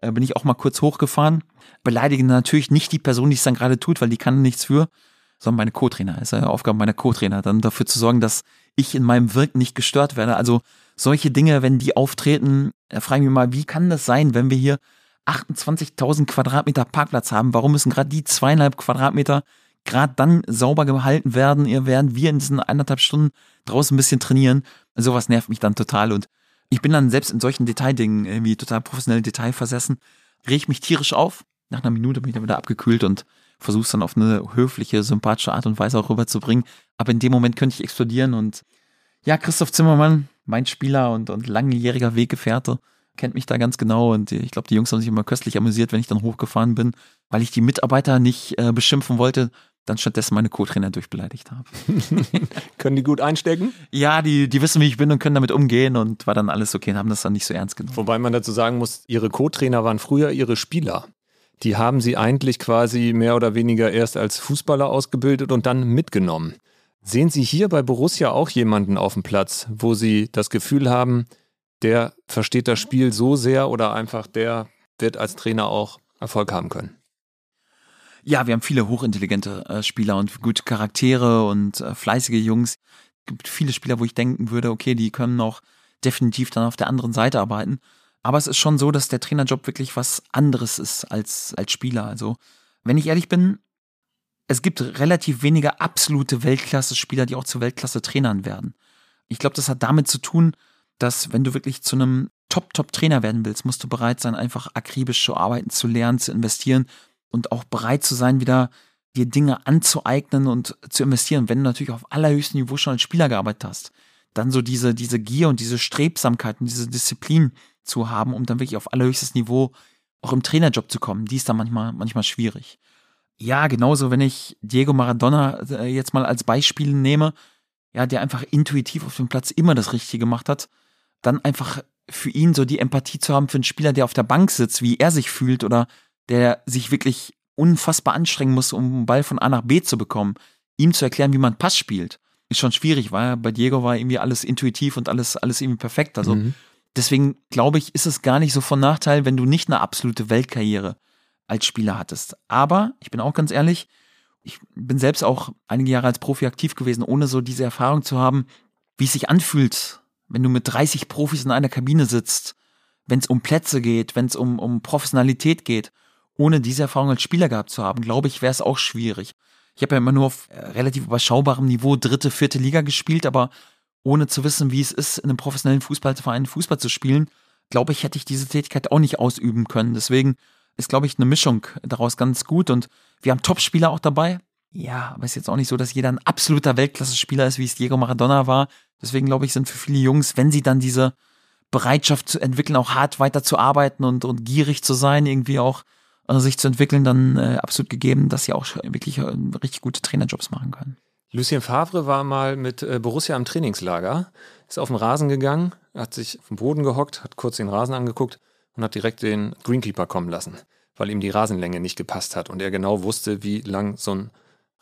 äh, bin ich auch mal kurz hochgefahren. Beleidige natürlich nicht die Person, die es dann gerade tut, weil die kann nichts für, sondern meine Co-Trainer. Es ist ja Aufgabe meiner Co-Trainer, dann dafür zu sorgen, dass ich in meinem Wirken nicht gestört werde. Also solche Dinge, wenn die auftreten, da frage ich mich mal, wie kann das sein, wenn wir hier 28.000 Quadratmeter Parkplatz haben? Warum müssen gerade die zweieinhalb Quadratmeter gerade dann sauber gehalten werden, während wir in diesen eineinhalb Stunden draußen ein bisschen trainieren? Sowas nervt mich dann total und ich bin dann selbst in solchen Detaildingen irgendwie total professionell detailversessen, reg mich tierisch auf. Nach einer Minute bin ich dann wieder abgekühlt und versuche es dann auf eine höfliche, sympathische Art und Weise auch rüberzubringen. Aber in dem Moment könnte ich explodieren und ja, Christoph Zimmermann, mein Spieler und, und langjähriger Weggefährte, kennt mich da ganz genau und ich glaube, die Jungs haben sich immer köstlich amüsiert, wenn ich dann hochgefahren bin, weil ich die Mitarbeiter nicht äh, beschimpfen wollte, dann stattdessen meine Co-Trainer durchbeleidigt habe. (laughs) können die gut einstecken? Ja, die, die wissen, wie ich bin und können damit umgehen und war dann alles okay und haben das dann nicht so ernst genommen. Wobei man dazu sagen muss, ihre Co-Trainer waren früher ihre Spieler. Die haben sie eigentlich quasi mehr oder weniger erst als Fußballer ausgebildet und dann mitgenommen. Sehen Sie hier bei Borussia auch jemanden auf dem Platz, wo Sie das Gefühl haben, der versteht das Spiel so sehr oder einfach der wird als Trainer auch Erfolg haben können? Ja, wir haben viele hochintelligente äh, Spieler und gute Charaktere und äh, fleißige Jungs. Es gibt viele Spieler, wo ich denken würde, okay, die können auch definitiv dann auf der anderen Seite arbeiten. Aber es ist schon so, dass der Trainerjob wirklich was anderes ist als, als Spieler. Also, wenn ich ehrlich bin, es gibt relativ wenige absolute Weltklasse-Spieler, die auch zu Weltklasse-Trainern werden. Ich glaube, das hat damit zu tun, dass wenn du wirklich zu einem Top-Top-Trainer werden willst, musst du bereit sein, einfach akribisch zu arbeiten, zu lernen, zu investieren und auch bereit zu sein, wieder dir Dinge anzueignen und zu investieren. Wenn du natürlich auf allerhöchstem Niveau schon als Spieler gearbeitet hast, dann so diese, diese Gier und diese Strebsamkeit und diese Disziplin zu haben, um dann wirklich auf allerhöchstes Niveau auch im Trainerjob zu kommen, die ist dann manchmal, manchmal schwierig. Ja, genauso, wenn ich Diego Maradona äh, jetzt mal als Beispiel nehme, ja, der einfach intuitiv auf dem Platz immer das Richtige gemacht hat, dann einfach für ihn so die Empathie zu haben für einen Spieler, der auf der Bank sitzt, wie er sich fühlt oder der sich wirklich unfassbar anstrengen muss, um einen Ball von A nach B zu bekommen, ihm zu erklären, wie man Pass spielt, ist schon schwierig, weil bei Diego war irgendwie alles intuitiv und alles, alles irgendwie perfekt. Also mhm. deswegen glaube ich, ist es gar nicht so von Nachteil, wenn du nicht eine absolute Weltkarriere als Spieler hattest. Aber ich bin auch ganz ehrlich, ich bin selbst auch einige Jahre als Profi aktiv gewesen, ohne so diese Erfahrung zu haben, wie es sich anfühlt, wenn du mit 30 Profis in einer Kabine sitzt, wenn es um Plätze geht, wenn es um, um Professionalität geht, ohne diese Erfahrung als Spieler gehabt zu haben, glaube ich, wäre es auch schwierig. Ich habe ja immer nur auf äh, relativ überschaubarem Niveau dritte, vierte Liga gespielt, aber ohne zu wissen, wie es ist, in einem professionellen Fußballverein Fußball zu spielen, glaube ich, hätte ich diese Tätigkeit auch nicht ausüben können. Deswegen ist, glaube ich, eine Mischung daraus ganz gut und wir haben Top-Spieler auch dabei. Ja, aber es ist jetzt auch nicht so, dass jeder ein absoluter Weltklasse-Spieler ist, wie es Diego Maradona war. Deswegen glaube ich, sind für viele Jungs, wenn sie dann diese Bereitschaft zu entwickeln, auch hart weiter zu arbeiten und, und gierig zu sein, irgendwie auch äh, sich zu entwickeln, dann äh, absolut gegeben, dass sie auch wirklich äh, richtig gute Trainerjobs machen können. Lucien Favre war mal mit äh, Borussia im Trainingslager, ist auf den Rasen gegangen, hat sich den Boden gehockt, hat kurz den Rasen angeguckt und hat direkt den Greenkeeper kommen lassen, weil ihm die Rasenlänge nicht gepasst hat und er genau wusste, wie lang so ein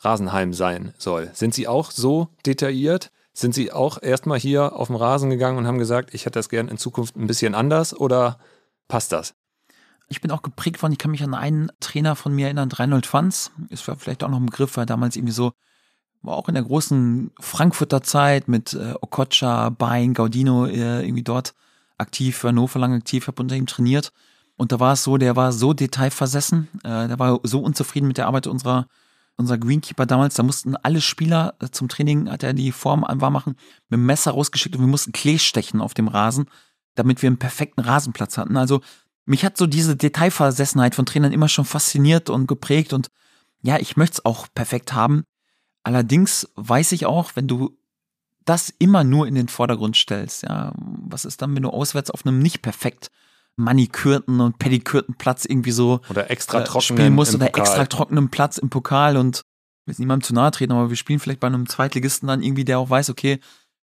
Rasenheim sein soll. Sind Sie auch so detailliert? Sind Sie auch erstmal hier auf den Rasen gegangen und haben gesagt, ich hätte das gern in Zukunft ein bisschen anders oder passt das? Ich bin auch geprägt worden, ich kann mich an einen Trainer von mir erinnern, Reinhold Fanz, ist vielleicht auch noch ein Begriff, weil damals irgendwie so, war auch in der großen Frankfurter Zeit mit äh, Okocha, Bein, Gaudino äh, irgendwie dort aktiv, Hannover lang aktiv, habe unter ihm trainiert. Und da war es so, der war so detailversessen, äh, der war so unzufrieden mit der Arbeit unserer, unserer Greenkeeper damals, da mussten alle Spieler äh, zum Training, hat er die Form warm machen, mit dem Messer rausgeschickt und wir mussten Klee stechen auf dem Rasen, damit wir einen perfekten Rasenplatz hatten. Also mich hat so diese Detailversessenheit von Trainern immer schon fasziniert und geprägt und ja, ich möchte es auch perfekt haben. Allerdings weiß ich auch, wenn du das immer nur in den Vordergrund stellst, ja, was ist dann, wenn du auswärts auf einem nicht perfekt manikürten und pedikürten Platz irgendwie so oder extra äh, spielen musst oder Pokal. extra trockenen Platz im Pokal und will niemandem zu nahe treten, aber wir spielen vielleicht bei einem Zweitligisten dann irgendwie, der auch weiß, okay,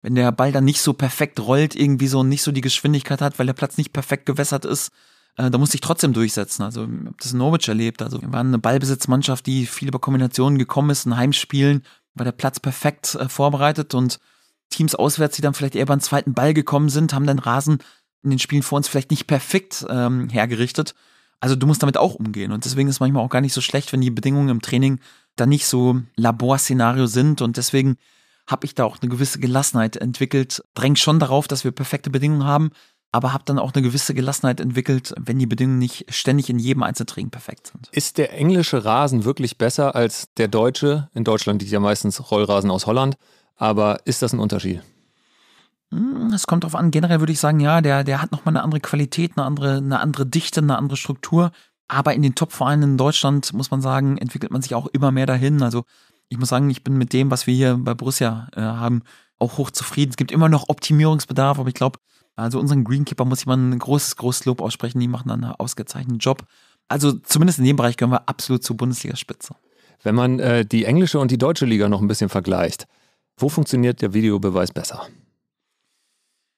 wenn der Ball dann nicht so perfekt rollt, irgendwie so und nicht so die Geschwindigkeit hat, weil der Platz nicht perfekt gewässert ist, da musste ich trotzdem durchsetzen. Also ich habe das in Norwich erlebt. Also wir waren eine Ballbesitzmannschaft, die viel über Kombinationen gekommen ist, in Heimspielen war der Platz perfekt äh, vorbereitet und Teams auswärts, die dann vielleicht eher einen zweiten Ball gekommen sind, haben den Rasen in den Spielen vor uns vielleicht nicht perfekt ähm, hergerichtet. Also du musst damit auch umgehen. Und deswegen ist manchmal auch gar nicht so schlecht, wenn die Bedingungen im Training da nicht so Laborszenario sind. Und deswegen habe ich da auch eine gewisse Gelassenheit entwickelt. Dräng schon darauf, dass wir perfekte Bedingungen haben, aber habe dann auch eine gewisse Gelassenheit entwickelt, wenn die Bedingungen nicht ständig in jedem Einzeltraining perfekt sind. Ist der englische Rasen wirklich besser als der deutsche? In Deutschland liegt ja meistens Rollrasen aus Holland, aber ist das ein Unterschied? Hm, es kommt drauf an. Generell würde ich sagen, ja, der, der hat nochmal eine andere Qualität, eine andere, eine andere Dichte, eine andere Struktur. Aber in den Top-Vereinen in Deutschland, muss man sagen, entwickelt man sich auch immer mehr dahin. Also ich muss sagen, ich bin mit dem, was wir hier bei Borussia äh, haben, auch hoch zufrieden. Es gibt immer noch Optimierungsbedarf, aber ich glaube, also unseren Greenkeeper muss ich mal ein großes, großes Lob aussprechen. Die machen einen ausgezeichneten Job. Also zumindest in dem Bereich gehören wir absolut zur Bundesligaspitze. Wenn man äh, die englische und die deutsche Liga noch ein bisschen vergleicht, wo funktioniert der Videobeweis besser?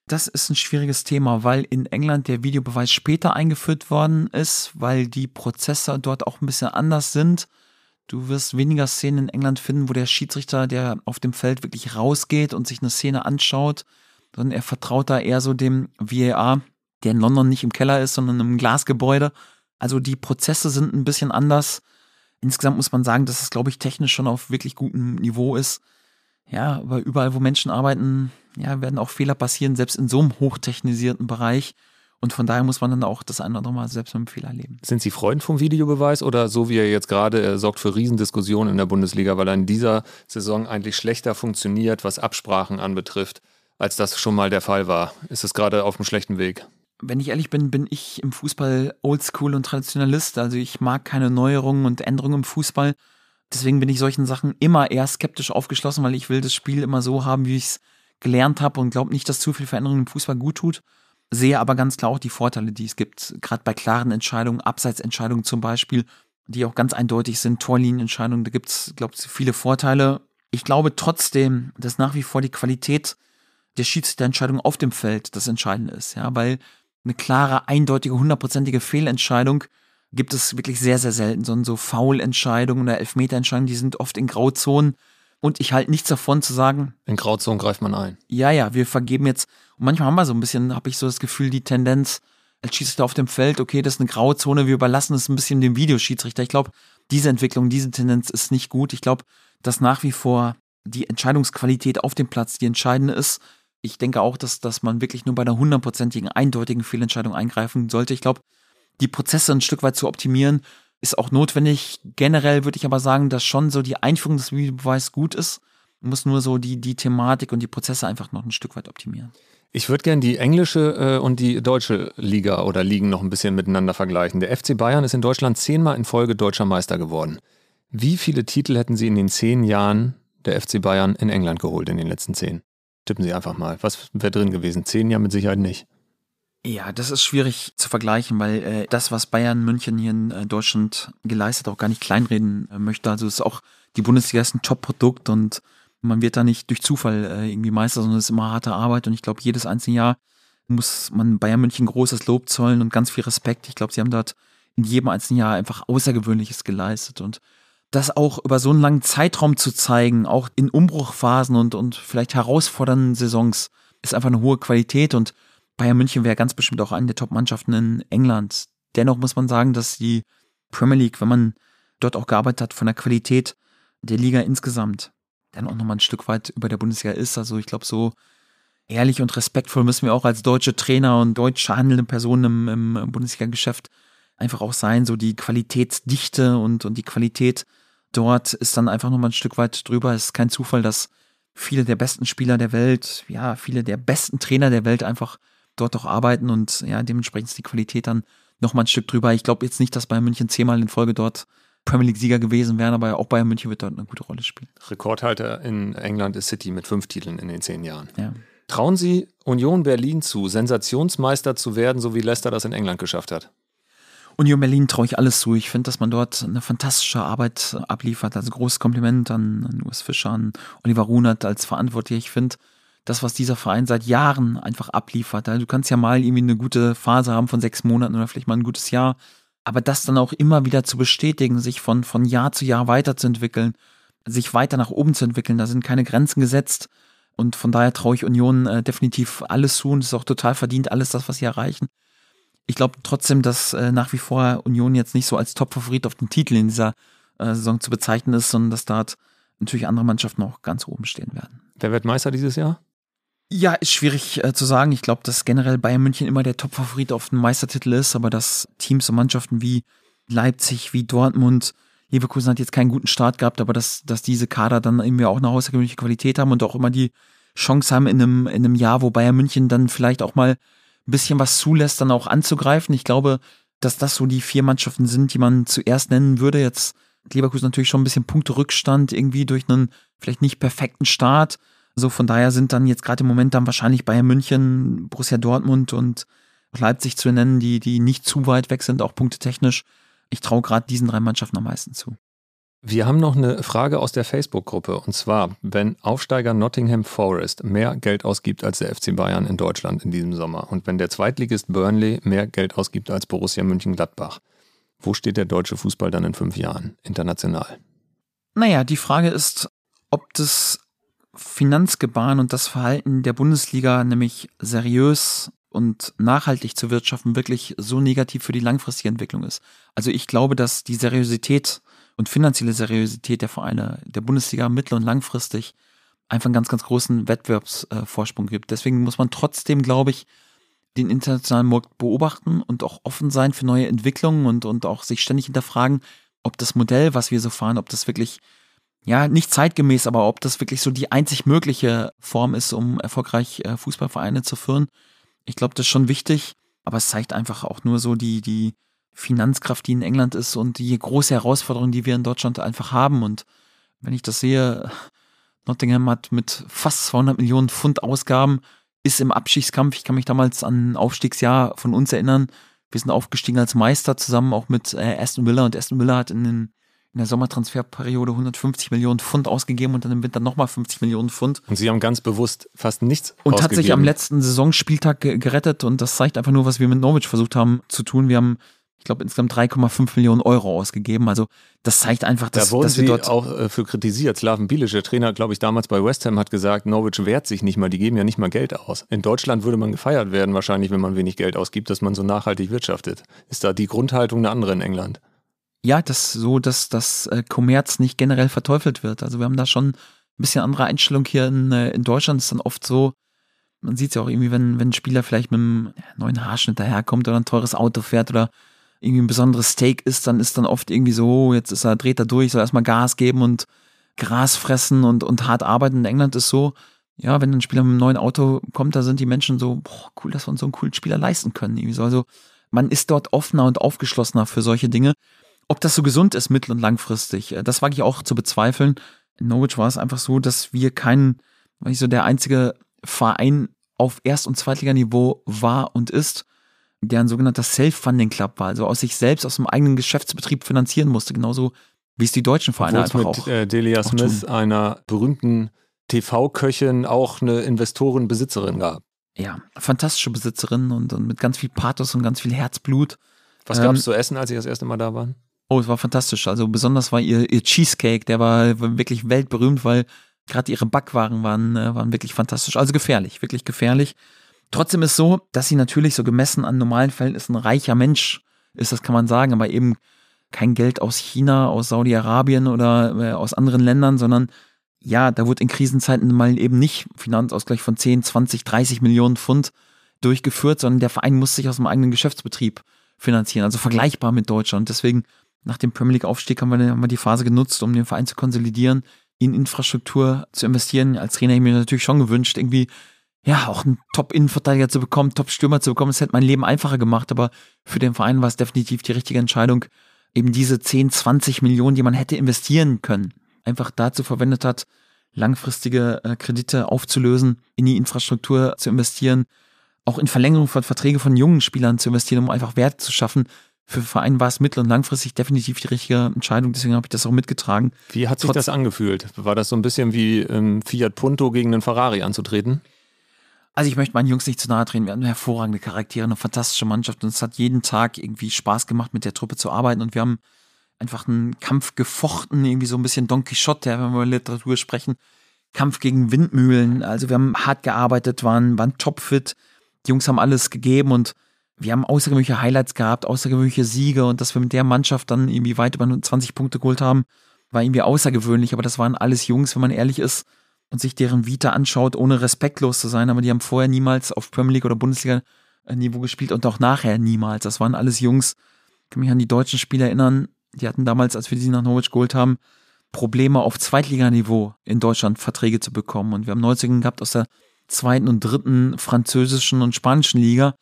Das ist ein schwieriges Thema, weil in England der Videobeweis später eingeführt worden ist, weil die Prozesse dort auch ein bisschen anders sind. Du wirst weniger Szenen in England finden, wo der Schiedsrichter, der auf dem Feld wirklich rausgeht und sich eine Szene anschaut, sondern er vertraut da eher so dem VAR, der in London nicht im Keller ist, sondern im Glasgebäude. Also die Prozesse sind ein bisschen anders. Insgesamt muss man sagen, dass es, glaube ich, technisch schon auf wirklich gutem Niveau ist. Ja, aber überall, wo Menschen arbeiten, ja, werden auch Fehler passieren, selbst in so einem hochtechnisierten Bereich. Und von daher muss man dann auch das eine oder andere Mal selbst mit einem Fehler leben. Sind Sie Freund vom Videobeweis oder so wie er jetzt gerade er sorgt für Riesendiskussionen in der Bundesliga, weil er in dieser Saison eigentlich schlechter funktioniert, was Absprachen anbetrifft? Als das schon mal der Fall war. Ist es gerade auf einem schlechten Weg? wenn ich ehrlich bin, bin ich im Fußball oldschool und Traditionalist. Also ich mag keine Neuerungen und Änderungen im Fußball. Deswegen bin ich solchen Sachen immer eher skeptisch aufgeschlossen, weil ich will das Spiel immer so haben, wie ich es gelernt habe und glaube nicht, dass zu viel Veränderung im Fußball gut tut. Sehe aber ganz klar auch die Vorteile, die es gibt, gerade bei klaren Entscheidungen, Abseitsentscheidungen zum Beispiel, die auch ganz eindeutig sind, Torlinienentscheidungen, da gibt es, glaube ich, viele Vorteile. Ich glaube trotzdem, dass nach wie vor die Qualität der Schiedsrichterentscheidung auf dem Feld das Entscheidende ist, ja, weil eine klare, eindeutige, hundertprozentige Fehlentscheidung gibt es wirklich sehr, sehr selten. So, so Foul-Entscheidungen oder Elfmeterentscheidungen, die sind oft in Grauzonen. Und ich halte nichts davon zu sagen. In Grauzonen greift man ein. Ja, ja, wir vergeben jetzt. Und manchmal haben wir so ein bisschen, habe ich so das Gefühl, die Tendenz, als Schiedsrichter auf dem Feld, okay, das ist eine Grauzone, wir überlassen es ein bisschen dem Videoschiedsrichter. Ich glaube, diese Entwicklung, diese Tendenz ist nicht gut. Ich glaube, dass nach wie vor die Entscheidungsqualität auf dem Platz die entscheidende ist ich denke auch, dass, dass man wirklich nur bei einer hundertprozentigen, eindeutigen Fehlentscheidung eingreifen sollte. Ich glaube, die Prozesse ein Stück weit zu optimieren, ist auch notwendig. Generell würde ich aber sagen, dass schon so die Einführung des Videobeweises gut ist. Man muss nur so die, die Thematik und die Prozesse einfach noch ein Stück weit optimieren. Ich würde gerne die englische äh, und die deutsche Liga oder Ligen noch ein bisschen miteinander vergleichen. Der FC Bayern ist in Deutschland zehnmal in Folge deutscher Meister geworden. Wie viele Titel hätten Sie in den zehn Jahren der FC Bayern in England geholt in den letzten zehn? Tippen Sie einfach mal. Was wäre drin gewesen? Zehn ja mit Sicherheit nicht. Ja, das ist schwierig zu vergleichen, weil äh, das, was Bayern München hier in äh, Deutschland geleistet, auch gar nicht kleinreden äh, möchte. Also es ist auch, die Bundesliga ist ein Top-Produkt und man wird da nicht durch Zufall äh, irgendwie Meister, sondern es ist immer harte Arbeit und ich glaube, jedes einzelne Jahr muss man Bayern München großes Lob zollen und ganz viel Respekt. Ich glaube, sie haben dort in jedem einzelnen Jahr einfach Außergewöhnliches geleistet und das auch über so einen langen Zeitraum zu zeigen, auch in Umbruchphasen und, und vielleicht herausfordernden Saisons, ist einfach eine hohe Qualität und Bayern München wäre ganz bestimmt auch eine der Top-Mannschaften in England. Dennoch muss man sagen, dass die Premier League, wenn man dort auch gearbeitet hat, von der Qualität der Liga insgesamt dann auch nochmal ein Stück weit über der Bundesliga ist. Also ich glaube, so ehrlich und respektvoll müssen wir auch als deutsche Trainer und deutsch handelnde Personen im, im Bundesliga-Geschäft einfach auch sein, so die Qualitätsdichte und, und die Qualität dort ist dann einfach nochmal ein Stück weit drüber. Es ist kein Zufall, dass viele der besten Spieler der Welt, ja, viele der besten Trainer der Welt einfach dort auch arbeiten und ja, dementsprechend ist die Qualität dann nochmal ein Stück drüber. Ich glaube jetzt nicht, dass Bayern München zehnmal in Folge dort Premier League-Sieger gewesen wären, aber auch Bayern München wird dort eine gute Rolle spielen. Rekordhalter in England ist City mit fünf Titeln in den zehn Jahren. Ja. Trauen Sie Union Berlin zu, Sensationsmeister zu werden, so wie Leicester das in England geschafft hat? Union Berlin traue ich alles zu. Ich finde, dass man dort eine fantastische Arbeit abliefert. Also großes Kompliment an, an Urs Fischer, an Oliver Runert als Verantwortlicher. Ich finde, das, was dieser Verein seit Jahren einfach abliefert. Also du kannst ja mal irgendwie eine gute Phase haben von sechs Monaten oder vielleicht mal ein gutes Jahr. Aber das dann auch immer wieder zu bestätigen, sich von, von Jahr zu Jahr weiterzuentwickeln, sich weiter nach oben zu entwickeln, da sind keine Grenzen gesetzt. Und von daher traue ich Union äh, definitiv alles zu und es ist auch total verdient, alles das, was sie erreichen. Ich glaube trotzdem, dass äh, nach wie vor Union jetzt nicht so als Top-Favorit auf den Titel in dieser äh, Saison zu bezeichnen ist, sondern dass dort natürlich andere Mannschaften auch ganz oben stehen werden. Wer wird Meister dieses Jahr? Ja, ist schwierig äh, zu sagen. Ich glaube, dass generell Bayern München immer der Top-Favorit auf den Meistertitel ist, aber dass Teams und Mannschaften wie Leipzig, wie Dortmund, Leverkusen hat jetzt keinen guten Start gehabt, aber dass, dass diese Kader dann irgendwie auch eine außergewöhnliche Qualität haben und auch immer die Chance haben in einem, in einem Jahr, wo Bayern München dann vielleicht auch mal bisschen was zulässt, dann auch anzugreifen. Ich glaube, dass das so die vier Mannschaften sind, die man zuerst nennen würde. Jetzt Leverkusen natürlich schon ein bisschen Punkterückstand irgendwie durch einen vielleicht nicht perfekten Start. So von daher sind dann jetzt gerade im Moment dann wahrscheinlich Bayern München, Borussia Dortmund und Leipzig zu nennen, die, die nicht zu weit weg sind, auch punktetechnisch. Ich traue gerade diesen drei Mannschaften am meisten zu. Wir haben noch eine Frage aus der Facebook-Gruppe. Und zwar, wenn Aufsteiger Nottingham Forest mehr Geld ausgibt als der FC Bayern in Deutschland in diesem Sommer und wenn der Zweitligist Burnley mehr Geld ausgibt als Borussia Mönchengladbach, wo steht der deutsche Fußball dann in fünf Jahren international? Naja, die Frage ist, ob das Finanzgebaren und das Verhalten der Bundesliga, nämlich seriös und nachhaltig zu wirtschaften, wirklich so negativ für die langfristige Entwicklung ist. Also ich glaube, dass die Seriosität und finanzielle Seriosität der Vereine der Bundesliga mittel- und langfristig einfach einen ganz, ganz großen Wettbewerbsvorsprung gibt. Deswegen muss man trotzdem, glaube ich, den internationalen Markt beobachten und auch offen sein für neue Entwicklungen und, und auch sich ständig hinterfragen, ob das Modell, was wir so fahren, ob das wirklich, ja, nicht zeitgemäß, aber ob das wirklich so die einzig mögliche Form ist, um erfolgreich äh, Fußballvereine zu führen. Ich glaube, das ist schon wichtig. Aber es zeigt einfach auch nur so die, die Finanzkraft, die in England ist und die große Herausforderung, die wir in Deutschland einfach haben. Und wenn ich das sehe, Nottingham hat mit fast 200 Millionen Pfund Ausgaben, ist im Abstiegskampf. Ich kann mich damals an ein Aufstiegsjahr von uns erinnern. Wir sind aufgestiegen als Meister zusammen auch mit äh, Aston Villa und Aston Villa hat in, den, in der Sommertransferperiode 150 Millionen Pfund ausgegeben und dann im Winter nochmal 50 Millionen Pfund. Und sie haben ganz bewusst fast nichts Und ausgegeben. hat sich am letzten Saisonspieltag gerettet und das zeigt einfach nur, was wir mit Norwich versucht haben zu tun. Wir haben ich glaube, insgesamt 3,5 Millionen Euro ausgegeben. Also das zeigt einfach, dass, da wurden dass wir sie dort auch äh, für kritisiert. Slaven Bilic, der Trainer, glaube ich, damals bei West Ham, hat gesagt, Norwich wehrt sich nicht mal, die geben ja nicht mal Geld aus. In Deutschland würde man gefeiert werden, wahrscheinlich, wenn man wenig Geld ausgibt, dass man so nachhaltig wirtschaftet. Ist da die Grundhaltung eine andere in England? ja, das so, dass das äh, Kommerz nicht generell verteufelt wird. Also wir haben da schon ein bisschen andere Einstellung hier in, äh, in Deutschland. Es ist dann oft so, man sieht es ja auch irgendwie, wenn, wenn ein Spieler vielleicht mit einem neuen Haarschnitt daherkommt oder ein teures Auto fährt oder irgendwie ein besonderes Steak isst, dann ist dann oft irgendwie so, oh, jetzt ist er, dreht er durch, soll erstmal Gas geben und Gras fressen und, und hart arbeiten. In England ist so, ja, wenn ein Spieler mit einem neuen Auto kommt, da sind die Menschen so, boah, cool, dass wir uns so einen coolen Spieler leisten können. Irgendwie so. Also man ist dort offener und aufgeschlossener für solche Dinge. Ob das so gesund ist, mittel- und langfristig, äh, das wage ich auch zu bezweifeln. In Norwich war es einfach so, dass wir kein, weil ich so der einzige Verein auf Erst- und Zweitliganiveau war und ist, der ein sogenannter Self-Funding Club war, also aus sich selbst, aus dem eigenen Geschäftsbetrieb finanzieren musste, genauso wie es die deutschen Vereine Obwohl es einfach mit auch. äh, Delia auch Smith, tun. einer berühmten TV-Köchin, auch eine Investorin, Besitzerin gab. ja, fantastische Besitzerin und, und mit ganz viel Pathos und ganz viel Herzblut. Was Ähm, gab es zu essen, als Sie das erste Mal da waren? Oh, es war fantastisch. Also besonders war ihr, ihr Cheesecake, der war wirklich weltberühmt, weil gerade ihre Backwaren waren, äh, waren wirklich fantastisch. Also gefährlich, wirklich gefährlich. Trotzdem ist so, dass sie natürlich so gemessen an normalen Verhältnissen ein reicher Mensch ist, das kann man sagen, aber eben kein Geld aus China, aus Saudi-Arabien oder äh, aus anderen Ländern, sondern ja, da wurde in Krisenzeiten mal eben nicht Finanzausgleich von 10, 20, 30 Millionen Pfund durchgeführt, sondern der Verein muss sich aus dem eigenen Geschäftsbetrieb finanzieren, also vergleichbar mit Deutschland. Deswegen nach dem Premier League Aufstieg haben wir, haben wir die Phase genutzt, um den Verein zu konsolidieren, in Infrastruktur zu investieren. Als Trainer hätte ich mir natürlich schon gewünscht, irgendwie ja, auch einen Top-Innenverteidiger zu bekommen, Top-Stürmer zu bekommen. Das hätte mein Leben einfacher gemacht, aber für den Verein war es definitiv die richtige Entscheidung, eben diese 10, 20 Millionen, die man hätte investieren können, einfach dazu verwendet hat, langfristige äh, Kredite aufzulösen, in die Infrastruktur zu investieren, auch in Verlängerung von Verträge von jungen Spielern zu investieren, um einfach Werte zu schaffen. Für den Verein war es mittel- und langfristig definitiv die richtige Entscheidung, deswegen habe ich das auch mitgetragen. Wie hat sich Trotz- das angefühlt? War das so ein bisschen wie ähm, Fiat Punto gegen einen Ferrari anzutreten? Also ich möchte meinen Jungs nicht zu nahe treten. Wir hatten hervorragende Charaktere, eine fantastische Mannschaft und es hat jeden Tag irgendwie Spaß gemacht, mit der Truppe zu arbeiten und wir haben einfach einen Kampf gefochten, irgendwie so ein bisschen Don Quixote, wenn wir über Literatur sprechen. Kampf gegen Windmühlen. Also wir haben hart gearbeitet, waren, waren topfit. Die Jungs haben alles gegeben und wir haben außergewöhnliche Highlights gehabt, außergewöhnliche Siege und dass wir mit der Mannschaft dann irgendwie weit über 20 Punkte geholt haben, war irgendwie außergewöhnlich, aber das waren alles Jungs, wenn man ehrlich ist und sich deren Vita anschaut, ohne respektlos zu sein, aber die haben vorher niemals auf Premier League oder Bundesliga Niveau gespielt und auch nachher niemals. Das waren alles Jungs. Ich kann mich an die deutschen Spieler erinnern, die hatten damals, als wir sie nach Norwich geholt haben, Probleme auf Zweitliganiveau in Deutschland Verträge zu bekommen. Und wir haben Neuzugänge gehabt aus der zweiten und dritten französischen und spanischen Liga.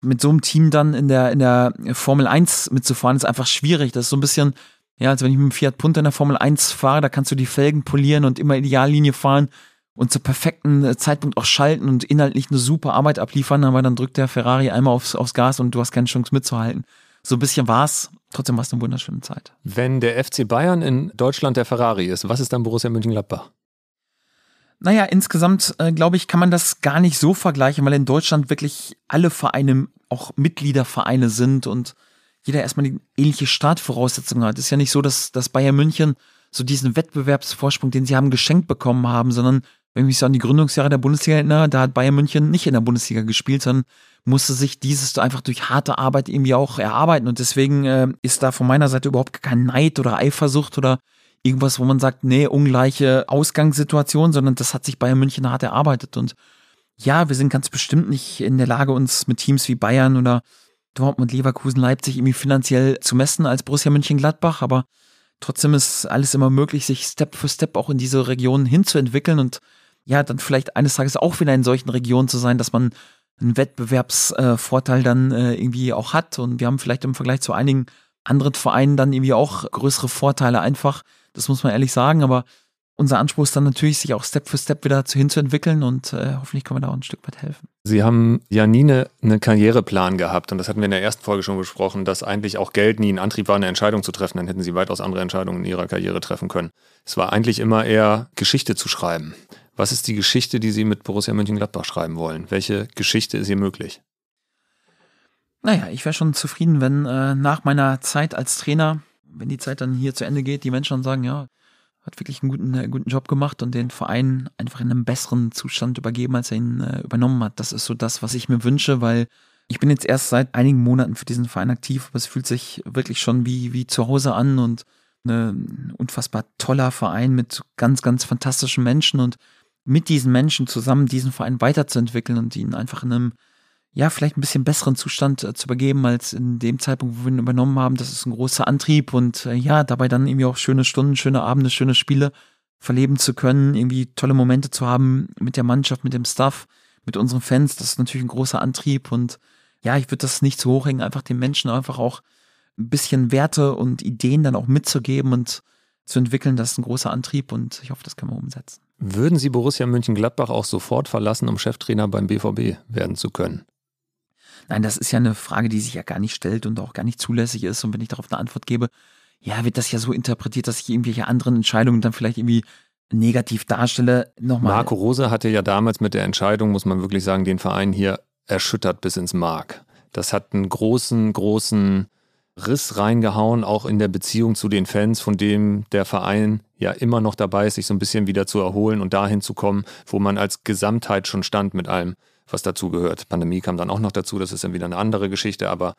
Mit so einem Team dann in der, in der Formel 1 mitzufahren, ist einfach schwierig. Das ist so ein bisschen, ja, als wenn ich mit dem Fiat Punto in der Formel 1 fahre, da kannst du die Felgen polieren und immer Ideallinie fahren und zur perfekten äh, Zeitpunkt auch schalten und inhaltlich eine super Arbeit abliefern, aber dann drückt der Ferrari einmal aufs, aufs Gas und du hast keine Chance mitzuhalten. So ein bisschen war's. Trotzdem war es eine wunderschöne Zeit. Wenn der FC Bayern in Deutschland der Ferrari ist, was ist dann Borussia Mönchengladbach? Naja, insgesamt äh, glaube ich, kann man das gar nicht so vergleichen, weil in Deutschland wirklich alle Vereine auch Mitgliedervereine sind und jeder erstmal die ähnliche Startvoraussetzungen hat. Es ist ja nicht so, dass, dass Bayern München so diesen Wettbewerbsvorsprung, den sie haben, geschenkt bekommen haben, sondern wenn ich mich so an die Gründungsjahre der Bundesliga erinnere, da hat Bayern München nicht in der Bundesliga gespielt, sondern musste sich dieses einfach durch harte Arbeit irgendwie auch erarbeiten. Und deswegen äh, ist da von meiner Seite überhaupt kein Neid oder Eifersucht oder irgendwas, wo man sagt, nee, ungleiche Ausgangssituation, sondern das hat sich Bayern München hart erarbeitet. Und ja, wir sind ganz bestimmt nicht in der Lage, uns mit Teams wie Bayern oder Dortmund, Leverkusen, Leipzig irgendwie finanziell zu messen als Borussia Mönchengladbach, aber trotzdem ist alles immer möglich, sich Step für Step auch in diese Regionen hinzuentwickeln und ja, dann vielleicht eines Tages auch wieder in solchen Regionen zu sein, dass man einen Wettbewerbsvorteil dann äh, irgendwie auch hat. Und wir haben vielleicht im Vergleich zu einigen anderen Vereinen dann irgendwie auch größere Vorteile einfach. Das muss man ehrlich sagen. Aber unser Anspruch ist dann natürlich, sich auch Step für Step wieder hinzuentwickeln und äh, hoffentlich können wir da auch ein Stück weit helfen. Sie haben ja nie eine, eine, Karriereplan gehabt und das hatten wir in der ersten Folge schon besprochen, dass eigentlich auch Geld nie ein Antrieb war, eine Entscheidung zu treffen. Dann hätten Sie weitaus andere Entscheidungen in Ihrer Karriere treffen können. Es war eigentlich immer eher Geschichte zu schreiben. Was ist die Geschichte, die Sie mit Borussia Mönchengladbach schreiben wollen? Welche Geschichte ist hier möglich? Naja, ich wäre schon zufrieden, wenn äh, nach meiner Zeit als Trainer, wenn die Zeit dann hier zu Ende geht, die Menschen dann sagen, ja, hat wirklich einen guten, äh, guten Job gemacht und den Verein einfach in einem besseren Zustand übergeben, als er ihn äh, übernommen hat. Das ist so das, was ich mir wünsche, weil ich bin jetzt erst seit einigen Monaten für diesen Verein aktiv, aber es fühlt sich wirklich schon wie, wie zu Hause an und ein unfassbar toller Verein mit ganz, ganz fantastischen Menschen und mit diesen Menschen zusammen diesen Verein weiterzuentwickeln und ihn einfach in einem ja, vielleicht ein bisschen besseren Zustand äh, zu übergeben als in dem Zeitpunkt, wo wir ihn übernommen haben. Das ist ein großer Antrieb und äh, ja, dabei dann irgendwie auch schöne Stunden, schöne Abende, schöne Spiele verleben zu können, irgendwie tolle Momente zu haben mit der Mannschaft, mit dem Staff, mit unseren Fans. Das ist natürlich ein großer Antrieb und ja, ich würde das nicht zu hoch hängen, einfach den Menschen einfach auch ein bisschen Werte und Ideen dann auch mitzugeben und zu entwickeln. Das ist ein großer Antrieb und ich hoffe, das kann man umsetzen. Würden Sie Borussia Mönchengladbach auch sofort verlassen, um Cheftrainer beim BVB werden zu können? Nein, das ist ja eine Frage, die sich ja gar nicht stellt und auch gar nicht zulässig ist. Und wenn ich darauf eine Antwort gebe, ja, wird das ja so interpretiert, dass ich irgendwelche anderen Entscheidungen dann vielleicht irgendwie negativ darstelle. Nochmal. Marco Rose hatte ja damals mit der Entscheidung, muss man wirklich sagen, den Verein hier erschüttert bis ins Mark. Das hat einen großen, großen Riss reingehauen, auch in der Beziehung zu den Fans, von dem der Verein ja immer noch dabei ist, sich so ein bisschen wieder zu erholen und dahin zu kommen, wo man als Gesamtheit schon stand mit allem was dazu gehört. Pandemie kam dann auch noch dazu, das ist dann wieder eine andere Geschichte, aber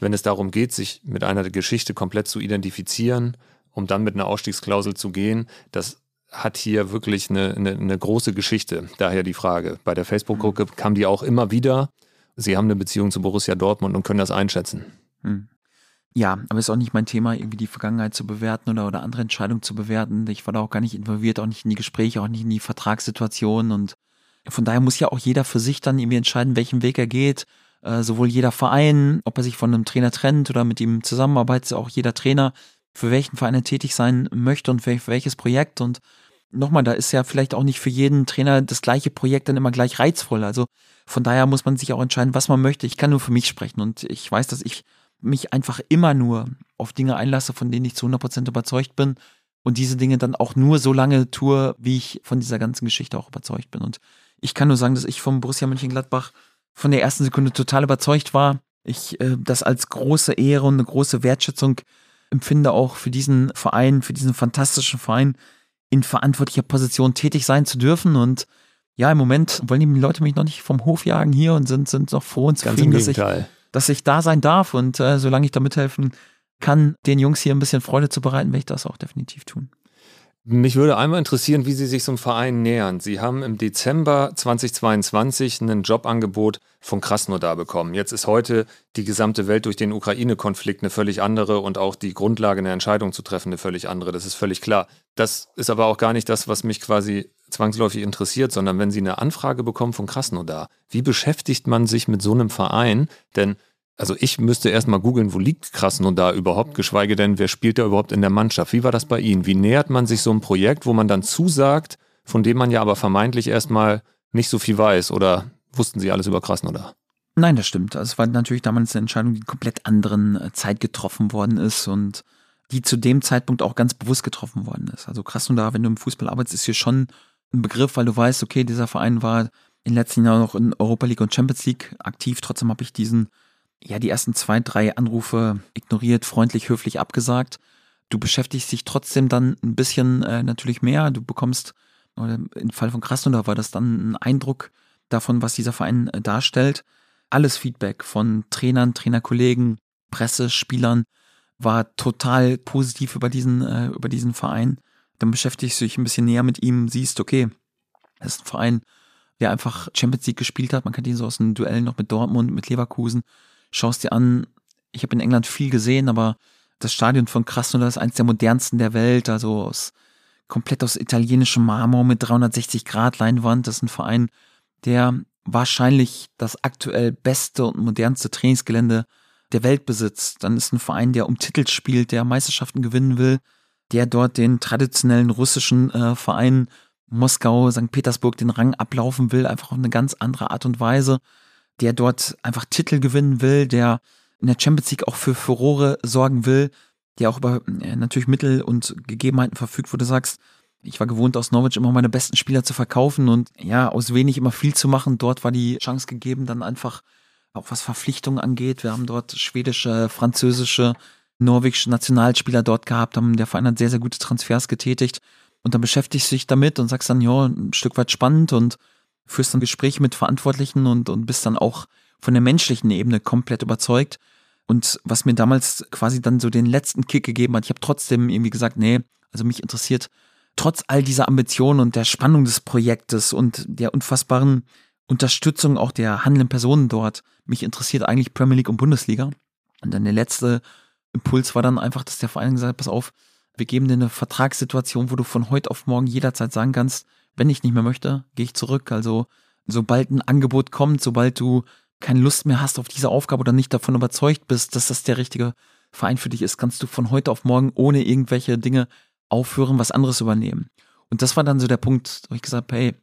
wenn es darum geht, sich mit einer Geschichte komplett zu identifizieren, um dann mit einer Ausstiegsklausel zu gehen, das hat hier wirklich eine, eine, eine große Geschichte. Daher die Frage. Bei der Facebook-Gruppe mhm. kam die auch immer wieder. Sie haben eine Beziehung zu Borussia Dortmund und können das einschätzen. Hm. Ja, aber es ist auch nicht mein Thema, irgendwie die Vergangenheit zu bewerten oder, oder andere Entscheidungen zu bewerten. Ich war da auch gar nicht involviert, auch nicht in die Gespräche, auch nicht in die Vertragssituation und von daher muss ja auch jeder für sich dann irgendwie entscheiden, welchen Weg er geht. Äh, sowohl jeder Verein, ob er sich von einem Trainer trennt oder mit ihm zusammenarbeitet, auch jeder Trainer, für welchen Verein er tätig sein möchte und für welches Projekt. Und nochmal, da ist ja vielleicht auch nicht für jeden Trainer das gleiche Projekt dann immer gleich reizvoll. Also von daher muss man sich auch entscheiden, was man möchte. Ich kann nur für mich sprechen und ich weiß, dass ich mich einfach immer nur auf Dinge einlasse, von denen ich zu 100% überzeugt bin und diese Dinge dann auch nur so lange tue, wie ich von dieser ganzen Geschichte auch überzeugt bin. Und ich kann nur sagen, dass ich vom Borussia Mönchengladbach von der ersten Sekunde total überzeugt war. Ich äh, das als große Ehre und eine große Wertschätzung empfinde, auch für diesen Verein, für diesen fantastischen Verein in verantwortlicher Position tätig sein zu dürfen. Und ja, im Moment wollen die Leute mich noch nicht vom Hof jagen hier und sind, sind noch froh und zufrieden, dass ich, dass ich da sein darf. Und äh, solange ich da mithelfen kann, den Jungs hier ein bisschen Freude zu bereiten, werde ich das auch definitiv tun. Mich würde einmal interessieren, wie Sie sich einem Verein nähern. Sie haben im Dezember 2022 ein Jobangebot von Krasnodar bekommen. Jetzt ist heute die gesamte Welt durch den Ukraine-Konflikt eine völlig andere und auch die Grundlage, eine Entscheidung zu treffen, eine völlig andere. Das ist völlig klar. Das ist aber auch gar nicht das, was mich quasi zwangsläufig interessiert, sondern wenn Sie eine Anfrage bekommen von Krasnodar, wie beschäftigt man sich mit so einem Verein? Denn also ich müsste erstmal googeln, wo liegt Krasnodar überhaupt, geschweige denn, wer spielt da überhaupt in der Mannschaft? Wie war das bei Ihnen? Wie nähert man sich so einem Projekt, wo man dann zusagt, von dem man ja aber vermeintlich erstmal nicht so viel weiß oder wussten Sie alles über Krasnodar? Nein, das stimmt. Also es war natürlich damals eine Entscheidung, die in komplett anderen äh, Zeit getroffen worden ist und die zu dem Zeitpunkt auch ganz bewusst getroffen worden ist. Also Krasnodar, wenn du im Fußball arbeitest, ist hier schon ein Begriff, weil du weißt, okay, dieser Verein war in den letzten Jahren noch in Europa League und Champions League aktiv. Trotzdem habe ich diesen ja, die ersten zwei, drei Anrufe ignoriert, freundlich, höflich abgesagt. Du beschäftigst dich trotzdem dann ein bisschen äh, natürlich mehr. Du bekommst, oder im Fall von Krasnodar war das dann ein Eindruck davon, was dieser Verein äh, darstellt. Alles Feedback von Trainern, Trainerkollegen, Presse, Spielern war total positiv über diesen, äh, über diesen Verein. Dann beschäftigst du dich ein bisschen näher mit ihm, siehst, okay, das ist ein Verein, der einfach Champions League gespielt hat. Man kennt ihn so aus den Duellen noch mit Dortmund, mit Leverkusen schaust dir an, ich habe in England viel gesehen, aber das Stadion von Krasnodar ist eines der modernsten der Welt, also aus, komplett aus italienischem Marmor mit 360 Grad Leinwand. Das ist ein Verein, der wahrscheinlich das aktuell beste und modernste Trainingsgelände der Welt besitzt. Dann ist ein Verein, der um Titel spielt, der Meisterschaften gewinnen will, der dort den traditionellen russischen äh, Verein Moskau, St. Petersburg den Rang ablaufen will, einfach auf eine ganz andere Art und Weise, der dort einfach Titel gewinnen will, der in der Champions League auch für Furore sorgen will, der auch über äh, natürlich Mittel und Gegebenheiten verfügt, wo du sagst, ich war gewohnt, aus Norwich immer meine besten Spieler zu verkaufen und ja, aus wenig immer viel zu machen. Dort war die Chance gegeben, dann einfach auch was Verpflichtungen angeht. Wir haben dort schwedische, französische, norwegische Nationalspieler dort gehabt, haben der Verein hat sehr, sehr gute Transfers getätigt. Und dann beschäftigst du dich damit und sagst dann, ja, ein Stück weit spannend und führst dann Gespräche mit Verantwortlichen und, und bist dann auch von der menschlichen Ebene komplett überzeugt. Und was mir damals quasi dann so den letzten Kick gegeben hat, ich habe trotzdem irgendwie gesagt, nee, also mich interessiert trotz all dieser Ambitionen und der Spannung des Projektes und der unfassbaren Unterstützung auch der handelnden Personen dort, mich interessiert eigentlich Premier League und Bundesliga. Und dann der letzte Impuls war dann einfach, dass der Verein gesagt hat, pass auf, wir geben dir eine Vertragssituation, wo du von heute auf morgen jederzeit sagen kannst, wenn ich nicht mehr möchte, gehe ich zurück. Also sobald ein Angebot kommt, sobald du keine Lust mehr hast auf diese Aufgabe oder nicht davon überzeugt bist, dass das der richtige Verein für dich ist, kannst du von heute auf morgen ohne irgendwelche Dinge aufhören, was anderes übernehmen. Und das war dann so der Punkt, wo ich gesagt habe, hey,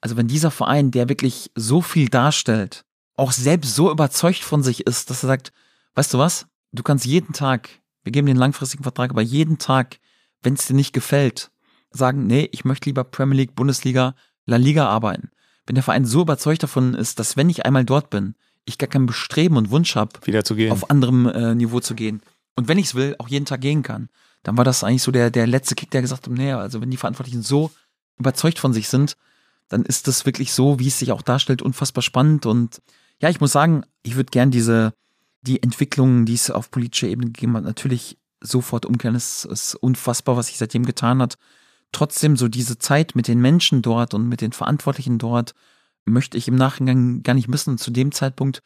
also wenn dieser Verein, der wirklich so viel darstellt, auch selbst so überzeugt von sich ist, dass er sagt, weißt du was, du kannst jeden Tag, wir geben den langfristigen Vertrag, aber jeden Tag, wenn es dir nicht gefällt, sagen, nee, ich möchte lieber Premier League, Bundesliga, La Liga arbeiten. Wenn der Verein so überzeugt davon ist, dass wenn ich einmal dort bin, ich gar kein Bestreben und Wunsch habe, wieder zu gehen, auf anderem äh, Niveau zu gehen. Und wenn ich es will, auch jeden Tag gehen kann dann war das eigentlich so der, der letzte Kick, der gesagt hat, naja, also wenn die Verantwortlichen so überzeugt von sich sind, dann ist das wirklich so, wie es sich auch darstellt, unfassbar spannend. Und ja, ich muss sagen, ich würde gern diese, die Entwicklungen, die es auf politischer Ebene gegeben hat, natürlich sofort umkehren. Es ist unfassbar, was sich seitdem getan hat. Trotzdem so diese Zeit mit den Menschen dort und mit den Verantwortlichen dort möchte ich im Nachhinein gar nicht missen. Zu dem Zeitpunkt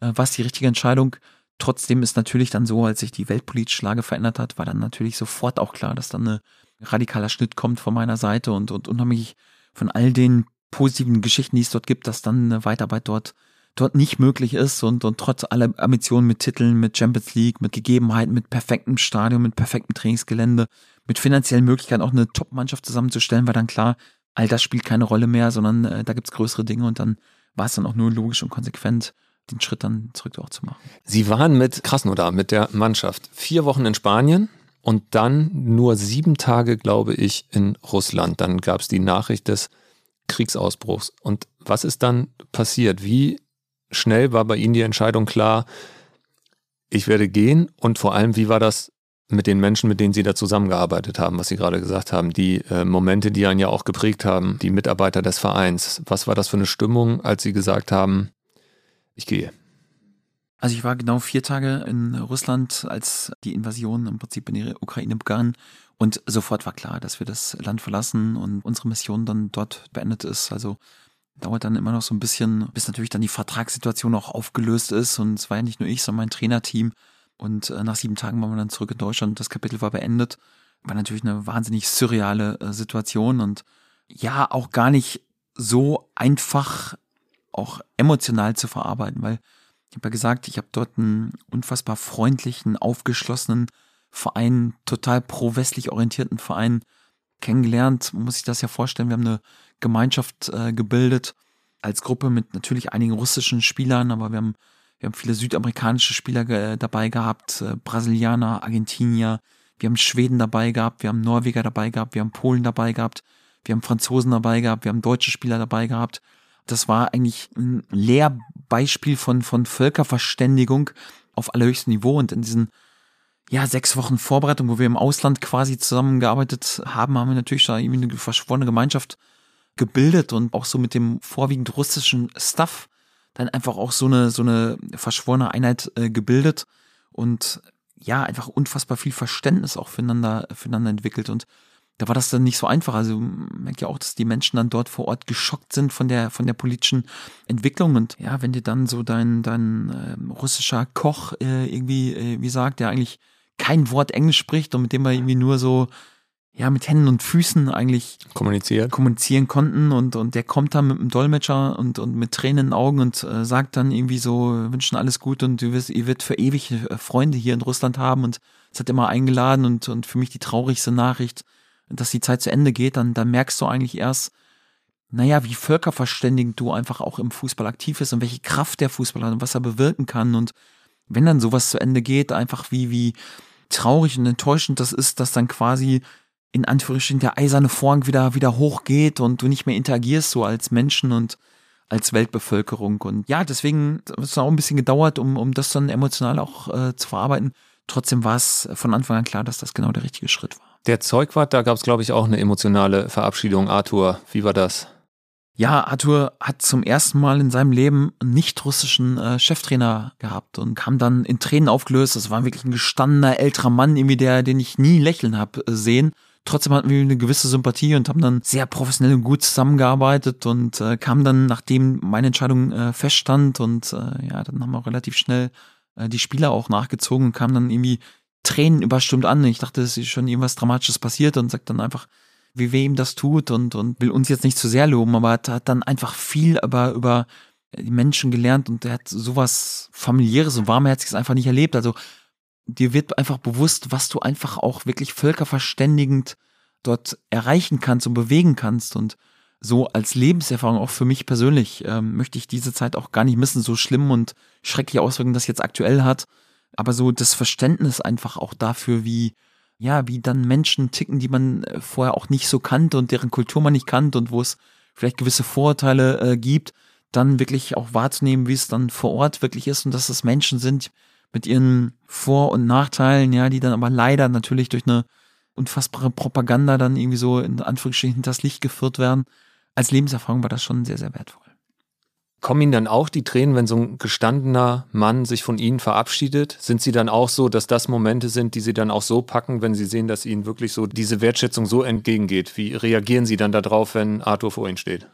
äh, war es die richtige Entscheidung. Trotzdem ist natürlich dann so, als sich die weltpolitische Lage verändert hat, war dann natürlich sofort auch klar, dass dann ein radikaler Schnitt kommt von meiner Seite und, und unheimlich von all den positiven Geschichten, die es dort gibt, dass dann eine Weitarbeit dort dort nicht möglich ist und, und trotz aller Ambitionen mit Titeln, mit Champions League, mit Gegebenheiten, mit perfektem Stadion, mit perfektem Trainingsgelände, mit finanziellen Möglichkeiten auch eine Top-Mannschaft zusammenzustellen, war dann klar, all das spielt keine Rolle mehr, sondern äh, da gibt's größere Dinge und dann war es dann auch nur logisch und konsequent, den Schritt dann zurück auch zu machen. Sie waren mit Krasnodar, mit der Mannschaft, vier Wochen in Spanien und dann nur sieben Tage, glaube ich, in Russland. Dann gab es die Nachricht des Kriegsausbruchs. Und was ist dann passiert? Wie schnell war bei Ihnen die Entscheidung klar, ich werde gehen? Und vor allem, wie war das mit den Menschen, mit denen Sie da zusammengearbeitet haben, was Sie gerade gesagt haben, die äh, Momente, die einen ja auch geprägt haben, die Mitarbeiter des Vereins. Was war das für eine Stimmung, als Sie gesagt haben, ich gehe. Also ich war genau vier Tage in Russland, als die Invasion im Prinzip in die Ukraine begann. Und sofort war klar, dass wir das Land verlassen und unsere Mission dann dort beendet ist. Also dauert dann immer noch so ein bisschen, bis natürlich dann die Vertragssituation auch aufgelöst ist. Und es war ja nicht nur ich, sondern mein Trainerteam. Und äh, nach sieben Tagen waren wir dann zurück in Deutschland. Das Kapitel war beendet. War natürlich eine wahnsinnig surreale äh, Situation und ja, auch gar nicht so einfach auch emotional zu verarbeiten, weil ich habe ja gesagt, ich habe dort einen unfassbar freundlichen, aufgeschlossenen Verein, total pro-westlich orientierten Verein kennengelernt. Man muss sich das ja vorstellen, wir haben eine Gemeinschaft äh, gebildet als Gruppe mit natürlich einigen russischen Spielern, aber wir haben, wir haben viele südamerikanische Spieler ge dabei gehabt, äh, Brasilianer, Argentinier, wir haben Schweden dabei gehabt, wir haben Norweger dabei gehabt, wir haben Polen dabei gehabt, wir haben Franzosen dabei gehabt, wir haben deutsche Spieler dabei gehabt. Das war eigentlich ein Lehrbeispiel von, von Völkerverständigung auf allerhöchstem Niveau. Und in diesen ja, sechs Wochen Vorbereitung, wo wir im Ausland quasi zusammengearbeitet haben, haben wir natürlich da irgendwie eine verschworene Gemeinschaft gebildet und auch so mit dem vorwiegend russischen Stuff dann einfach auch so eine, so eine verschworene Einheit äh, gebildet und ja, einfach unfassbar viel Verständnis auch füreinander, füreinander entwickelt und da war das dann nicht so einfach. Also merkt ja auch, dass die Menschen dann dort vor Ort geschockt sind von der von der politischen Entwicklung und ja, wenn dir dann so dein dein äh, russischer Koch äh, irgendwie äh, wie sagt, der eigentlich kein Wort Englisch spricht und mit dem er irgendwie nur so ja, mit Händen und Füßen eigentlich kommuniziert. kommunizieren konnten und, und der kommt dann mit dem Dolmetscher und, und mit Tränen in den Augen und äh, sagt dann irgendwie so, wünschen alles gut und du wirst, ihr wird für ewig äh, Freunde hier in Russland haben und es hat immer eingeladen und, und für mich die traurigste Nachricht, dass die Zeit zu Ende geht, dann, dann merkst du eigentlich erst, naja, wie völkerverständigend du einfach auch im Fußball aktiv bist und welche Kraft der Fußball hat und was er bewirken kann und wenn dann sowas zu Ende geht, einfach wie, wie traurig und enttäuschend das ist, dass dann quasi in Anführungsstrichen der eiserne Vorhang wieder, wieder hochgeht und du nicht mehr interagierst so als Menschen und als Weltbevölkerung. Und ja, deswegen hat es auch ein bisschen gedauert, um, um das dann emotional auch äh, zu verarbeiten. Trotzdem war es von Anfang an klar, dass das genau der richtige Schritt war. Der Zeugwart, da gab es, glaube ich, auch eine emotionale Verabschiedung. Arthur, wie war das? Ja, Arthur hat zum ersten Mal in seinem Leben einen nicht-russischen äh, Cheftrainer gehabt und kam dann in Tränen aufgelöst. Das war wirklich ein gestandener älterer Mann, irgendwie der, den ich nie lächeln habe äh, sehen. Trotzdem hatten wir eine gewisse Sympathie und haben dann sehr professionell und gut zusammengearbeitet und äh, kam dann, nachdem meine Entscheidung äh, feststand und äh, ja, dann haben wir auch relativ schnell äh, die Spieler auch nachgezogen und kam dann irgendwie Tränen überstimmt an. Ich dachte, es ist schon irgendwas Dramatisches passiert und sagt dann einfach, wie weh ihm das tut und, und will uns jetzt nicht zu sehr loben, aber hat, hat dann einfach viel über, über die Menschen gelernt und er hat sowas familiäres und warmherziges einfach nicht erlebt. Also dir wird einfach bewusst, was du einfach auch wirklich völkerverständigend dort erreichen kannst und bewegen kannst. Und so als Lebenserfahrung auch für mich persönlich ähm, möchte ich diese Zeit auch gar nicht missen, so schlimm und schreckliche Auswirkungen das jetzt aktuell hat, aber so das Verständnis einfach auch dafür, wie ja, wie dann Menschen ticken, die man äh, vorher auch nicht so kannte und deren Kultur man nicht kannte und wo es vielleicht gewisse Vorurteile äh, gibt, dann wirklich auch wahrzunehmen, wie es dann vor Ort wirklich ist und dass es Menschen sind, mit ihren Vor- und Nachteilen, ja, die dann aber leider natürlich durch eine unfassbare Propaganda dann irgendwie so in Anführungsstrichen hinters Licht geführt werden. Als Lebenserfahrung war das schon sehr, sehr wertvoll. Kommen Ihnen dann auch die Tränen, wenn so ein gestandener Mann sich von Ihnen verabschiedet? Sind Sie dann auch so, dass das Momente sind, die Sie dann auch so packen, wenn Sie sehen, dass Ihnen wirklich so diese Wertschätzung so entgegengeht? Wie reagieren Sie dann darauf, wenn Arthur vor Ihnen steht?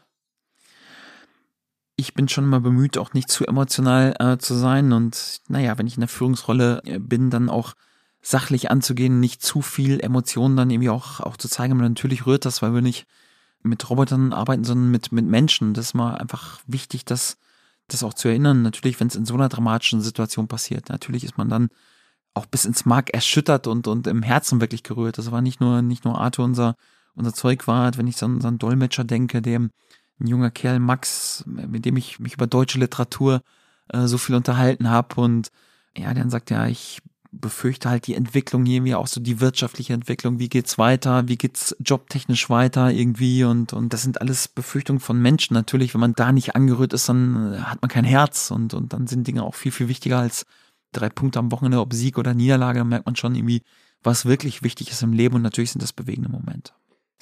Ich bin schon immer bemüht, auch nicht zu emotional äh, zu sein. Und naja, wenn ich in der Führungsrolle äh, bin, dann auch sachlich anzugehen, nicht zu viel Emotionen dann irgendwie auch, auch zu zeigen. Aber natürlich rührt das, weil wir nicht mit Robotern arbeiten, sondern mit, mit Menschen. Das ist mal einfach wichtig, das, das auch zu erinnern. Natürlich, wenn es in so einer dramatischen Situation passiert, natürlich ist man dann auch bis ins Mark erschüttert und, und im Herzen wirklich gerührt. Das war nicht nur, nicht nur Arthur unser, unser Zeugwart, wenn ich so an unseren Dolmetscher denke, dem, ein junger Kerl, Max, mit dem ich mich über deutsche Literatur äh, so viel unterhalten habe. Und ja, dann sagt ja, ich befürchte halt die Entwicklung irgendwie auch so die wirtschaftliche Entwicklung, wie geht's weiter, wie geht's jobtechnisch weiter irgendwie? Und und das sind alles Befürchtungen von Menschen natürlich, wenn man da nicht angerührt ist, dann äh, hat man kein Herz. Und und dann sind Dinge auch viel viel wichtiger als drei Punkte am Wochenende, ob Sieg oder Niederlage, dann merkt man schon irgendwie, was wirklich wichtig ist im Leben. Und natürlich sind das bewegende Momente.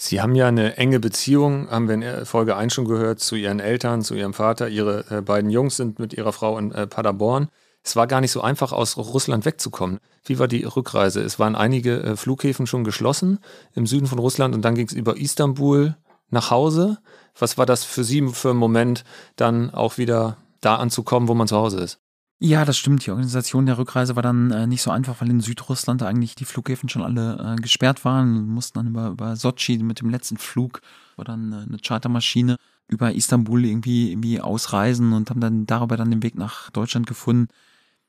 Sie haben ja eine enge Beziehung, haben wir in Folge 1 schon gehört, zu Ihren Eltern, zu Ihrem Vater. Ihre äh, beiden Jungs sind mit Ihrer Frau in äh, Paderborn. Es war gar nicht so einfach, aus Russland wegzukommen. Wie war die Rückreise? Es waren einige äh, Flughäfen schon geschlossen im Süden von Russland und dann ging es über Istanbul nach Hause. Was war das für Sie für einen Moment, dann auch wieder da anzukommen, wo man zu Hause ist? Ja, das stimmt. Die Organisation der Rückreise war dann äh, nicht so einfach, weil in Südrussland eigentlich die Flughäfen schon alle äh, gesperrt waren. Wir mussten dann über, über Sochi mit dem letzten Flug, war dann äh, eine Chartermaschine, über Istanbul irgendwie, irgendwie ausreisen und haben dann darüber dann den Weg nach Deutschland gefunden.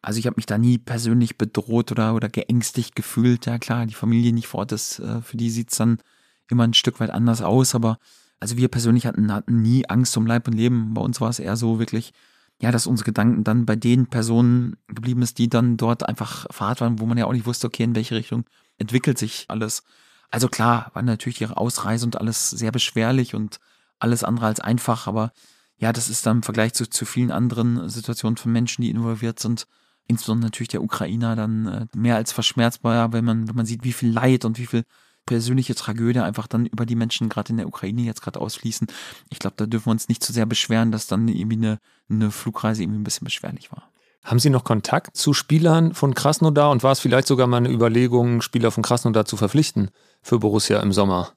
Also ich habe mich da nie persönlich bedroht oder, oder geängstigt gefühlt. Ja klar, die Familie nicht vor Ort ist, äh, für die sieht's dann immer ein Stück weit anders aus. Aber also wir persönlich hatten, hatten nie Angst um Leib und Leben. Bei uns war es eher so wirklich, ja, dass unsere Gedanken dann bei den Personen geblieben ist, die dann dort einfach Fahrt waren, wo man ja auch nicht wusste, okay, in welche Richtung entwickelt sich alles. Also klar, war natürlich ihre Ausreise und alles sehr beschwerlich und alles andere als einfach, aber ja, das ist dann im Vergleich zu, zu vielen anderen Situationen von Menschen, die involviert sind, insbesondere natürlich der Ukrainer dann äh, mehr als verschmerzbar, wenn man, wenn man sieht, wie viel Leid und wie viel persönliche Tragödie einfach dann über die Menschen gerade in der Ukraine jetzt gerade ausfließen. Ich glaube, da dürfen wir uns nicht zu sehr beschweren, dass dann irgendwie eine, eine Flugreise irgendwie ein bisschen beschwerlich war. Haben Sie noch Kontakt zu Spielern von Krasnodar und war es vielleicht sogar mal eine Überlegung, Spieler von Krasnodar zu verpflichten für Borussia im Sommer?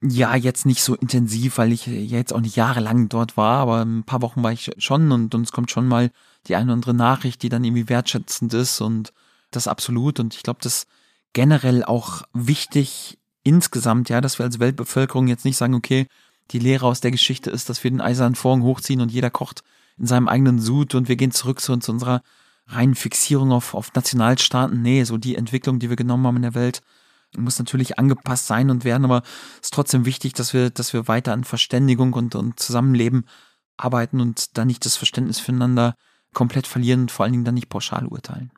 Ja, jetzt nicht so intensiv, weil ich jetzt auch nicht jahrelang dort war, aber ein paar Wochen war ich schon und, es kommt schon mal die eine oder andere Nachricht, die dann irgendwie wertschätzend ist und das absolut. Und ich glaube, das generell auch wichtig insgesamt, ja, dass wir als Weltbevölkerung jetzt nicht sagen, okay, die Lehre aus der Geschichte ist, dass wir den eisernen Vorhang hochziehen und jeder kocht in seinem eigenen Sud und wir gehen zurück zu, zu unserer reinen Fixierung auf, auf Nationalstaaten. Nee, so die Entwicklung, die wir genommen haben in der Welt, muss natürlich angepasst sein und werden, aber es ist trotzdem wichtig, dass wir, dass wir weiter an Verständigung und, und Zusammenleben arbeiten und da nicht das Verständnis füreinander komplett verlieren und vor allen Dingen dann nicht pauschal urteilen.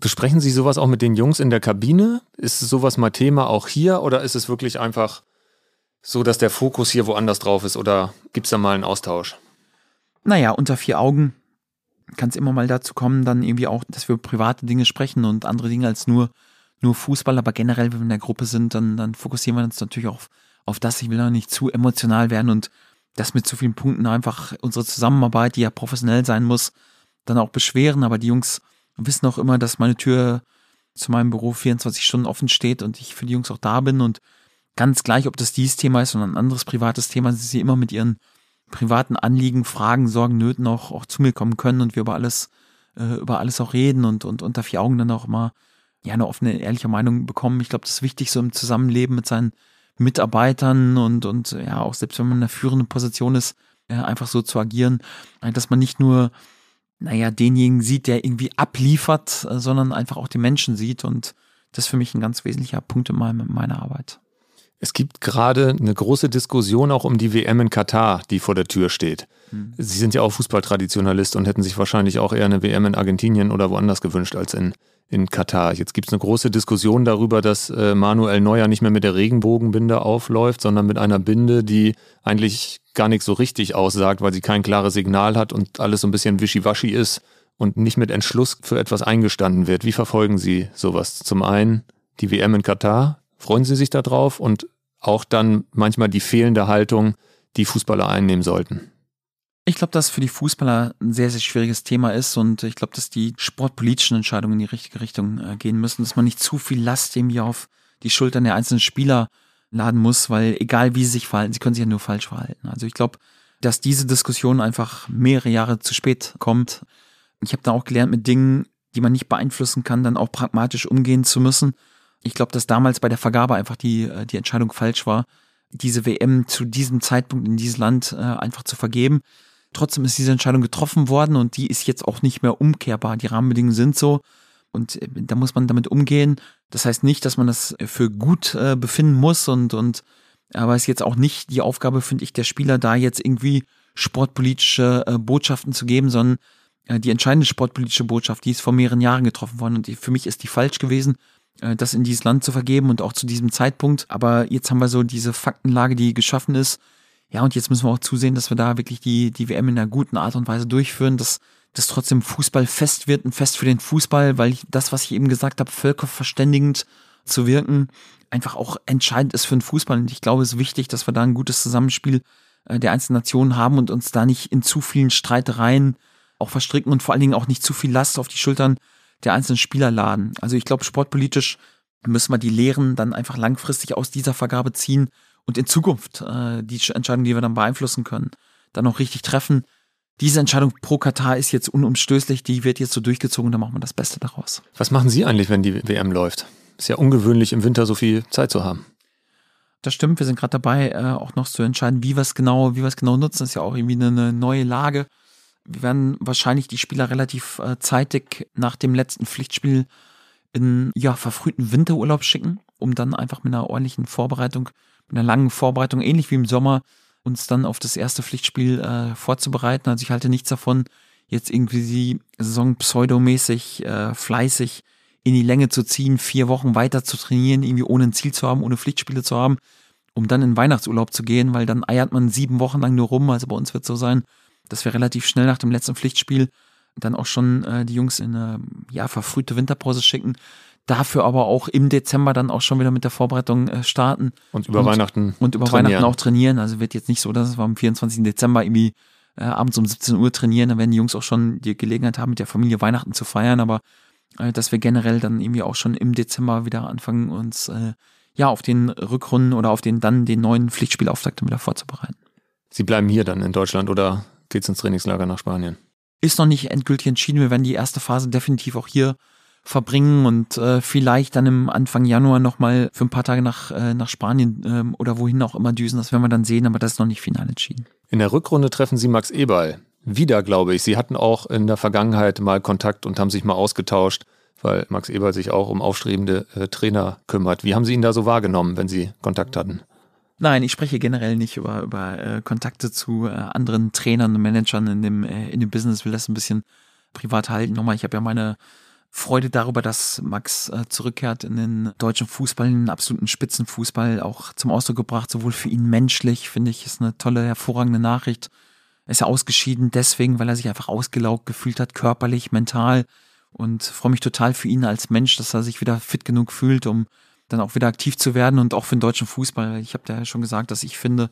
Besprechen Sie sowas auch mit den Jungs in der Kabine? Ist sowas mal Thema auch hier oder ist es wirklich einfach so, dass der Fokus hier woanders drauf ist oder gibt es da mal einen Austausch? Naja, unter vier Augen kann es immer mal dazu kommen, dann irgendwie auch, dass wir private Dinge sprechen und andere Dinge als nur, nur Fußball, aber generell, wenn wir in der Gruppe sind, dann, dann fokussieren wir uns natürlich auf, auf das. Ich will auch nicht zu emotional werden und das mit zu vielen Punkten einfach unsere Zusammenarbeit, die ja professionell sein muss, dann auch beschweren. Aber die Jungs wissen auch immer, dass meine Tür zu meinem Büro 24 Stunden offen steht und ich für die Jungs auch da bin. Und ganz gleich, ob das dieses Thema ist oder ein anderes privates Thema, sie sie immer mit ihren privaten Anliegen, Fragen, Sorgen, Nöten auch, auch zu mir kommen können und wir über alles, äh, über alles auch reden und, und unter vier Augen dann auch mal ja eine offene, ehrliche Meinung bekommen. Ich glaube, das ist wichtig so im Zusammenleben mit seinen Mitarbeitern und, und ja, auch selbst wenn man in einer führenden Position ist, äh, einfach so zu agieren, dass man nicht nur, naja, denjenigen sieht, der irgendwie abliefert, äh, sondern einfach auch die Menschen sieht und das ist für mich ein ganz wesentlicher Punkt in meiner Arbeit. Es gibt gerade eine große Diskussion auch um die WM in Katar, die vor der Tür steht. Hm. Sie sind ja auch Fußballtraditionalist und hätten sich wahrscheinlich auch eher eine WM in Argentinien oder woanders gewünscht als in, in Katar. Jetzt gibt es eine große Diskussion darüber, dass äh, Manuel Neuer nicht mehr mit der Regenbogenbinde aufläuft, sondern mit einer Binde, die eigentlich gar nicht so richtig aussagt, weil sie kein klares Signal hat und alles so ein bisschen wischiwaschi ist und nicht mit Entschluss für etwas eingestanden wird. Wie verfolgen Sie sowas? Zum einen die WM in Katar, Freuen Sie sich darauf und auch dann manchmal die fehlende Haltung, die Fußballer einnehmen sollten? Ich glaube, dass für die Fußballer ein sehr, sehr schwieriges Thema ist und ich glaube, dass die sportpolitischen Entscheidungen in die richtige Richtung äh, gehen müssen, dass man nicht zu viel Last irgendwie auf die Schultern der einzelnen Spieler laden muss, weil egal wie sie sich verhalten, sie können sich ja nur falsch verhalten. Also ich glaube, dass diese Diskussion einfach mehrere Jahre zu spät kommt. Ich habe da auch gelernt, mit Dingen, die man nicht beeinflussen kann, dann auch pragmatisch umgehen zu müssen ich glaube, dass damals bei der Vergabe einfach die, äh, die Entscheidung falsch war, diese WM zu diesem Zeitpunkt in dieses Land äh, einfach zu vergeben. Trotzdem ist diese Entscheidung getroffen worden und die ist jetzt auch nicht mehr umkehrbar. Die Rahmenbedingungen sind so und äh, da muss man damit umgehen. Das heißt nicht, dass man das für gut befinden muss und, und aber es ist jetzt auch nicht die Aufgabe, finde ich, der Spieler da jetzt irgendwie sportpolitische Botschaften zu geben, sondern die entscheidende sportpolitische Botschaft, die ist vor mehreren Jahren getroffen worden und die, für mich ist die falsch gewesen das in dieses Land zu vergeben und auch zu diesem Zeitpunkt. Aber jetzt haben wir so diese Faktenlage, die geschaffen ist. Ja, und jetzt müssen wir auch zusehen, dass wir da wirklich die, die WM in einer guten Art und Weise durchführen, dass das trotzdem Fußball fest wird, ein Fest für den Fußball, weil ich, das, was ich eben gesagt habe, völkerverständigend zu wirken, einfach auch entscheidend ist für den Fußball. Und ich glaube, es ist wichtig, dass wir da ein gutes Zusammenspiel äh, der einzelnen Nationen haben und uns da nicht in zu vielen Streitereien auch verstricken und vor allen Dingen auch nicht zu viel Last auf die Schultern der einzelnen Spieler laden. Also ich glaube, sportpolitisch müssen wir die Lehren dann einfach langfristig aus dieser Vergabe ziehen und in Zukunft äh, die Entscheidung, die wir dann beeinflussen können, dann auch richtig treffen. Diese Entscheidung pro Katar ist jetzt unumstößlich, die wird jetzt so durchgezogen, da machen wir das Beste daraus. Was machen Sie eigentlich, wenn die WM läuft? Ist ja ungewöhnlich, im Winter so viel Zeit zu haben. Das stimmt, wir sind gerade dabei, äh, auch noch zu entscheiden, wie wir es genau, wie wir es genau nutzen. Das ist ja auch irgendwie eine neue Lage. Wir werden wahrscheinlich die Spieler relativ äh, zeitig nach dem letzten Pflichtspiel in ja, verfrühten Winterurlaub schicken, um dann einfach mit einer ordentlichen Vorbereitung, mit einer langen Vorbereitung, ähnlich wie im Sommer, uns dann auf das erste Pflichtspiel äh, vorzubereiten. Also ich halte nichts davon, jetzt irgendwie die Saison pseudomäßig, äh, fleißig in die Länge zu ziehen, vier Wochen weiter zu trainieren, irgendwie ohne ein Ziel zu haben, ohne Pflichtspiele zu haben, um dann in Weihnachtsurlaub zu gehen, weil dann eiert man sieben Wochen lang nur rum. Also bei uns wird es so sein, dass wir relativ schnell nach dem letzten Pflichtspiel dann auch schon äh, die Jungs in eine ja, verfrühte Winterpause schicken. Dafür aber auch im Dezember dann auch schon wieder mit der Vorbereitung äh, starten. Und über und, Weihnachten. Und über trainieren. Weihnachten auch trainieren. Also wird jetzt nicht so, dass wir am 24. Dezember irgendwie äh, abends um 17 Uhr trainieren. Dann werden die Jungs auch schon die Gelegenheit haben, mit der Familie Weihnachten zu feiern. Aber äh, dass wir generell dann irgendwie auch schon im Dezember wieder anfangen, uns äh, ja auf den Rückrunden oder auf den dann den neuen Pflichtspielauftakt wieder vorzubereiten. Sie bleiben hier dann in Deutschland oder geht's ins Trainingslager nach Spanien. Ist noch nicht endgültig entschieden. Wir werden die erste Phase definitiv auch hier verbringen und äh, vielleicht dann im Anfang Januar nochmal für ein paar Tage nach, äh, nach Spanien ähm, oder wohin auch immer düsen. Das werden wir dann sehen, aber das ist noch nicht final entschieden. In der Rückrunde treffen Sie Max Eberl. Wieder, glaube ich. Sie hatten auch in der Vergangenheit mal Kontakt und haben sich mal ausgetauscht, weil Max Eberl sich auch um aufstrebende äh, Trainer kümmert. Wie haben Sie ihn da so wahrgenommen, wenn Sie Kontakt hatten? Nein, ich spreche generell nicht über, über äh, Kontakte zu äh, anderen Trainern und Managern in dem, äh, in dem Business, will das ein bisschen privat halten. Nochmal, ich habe ja meine Freude darüber, dass Max äh, zurückkehrt in den deutschen Fußball, in den absoluten Spitzenfußball auch zum Ausdruck gebracht, sowohl für ihn menschlich, finde ich, ist eine tolle, hervorragende Nachricht. Er ist ja ausgeschieden deswegen, weil er sich einfach ausgelaugt gefühlt hat, körperlich, mental und freue mich total für ihn als Mensch, dass er sich wieder fit genug fühlt, um dann auch wieder aktiv zu werden und auch für den deutschen Fußball. Ich habe ja schon gesagt, dass ich finde,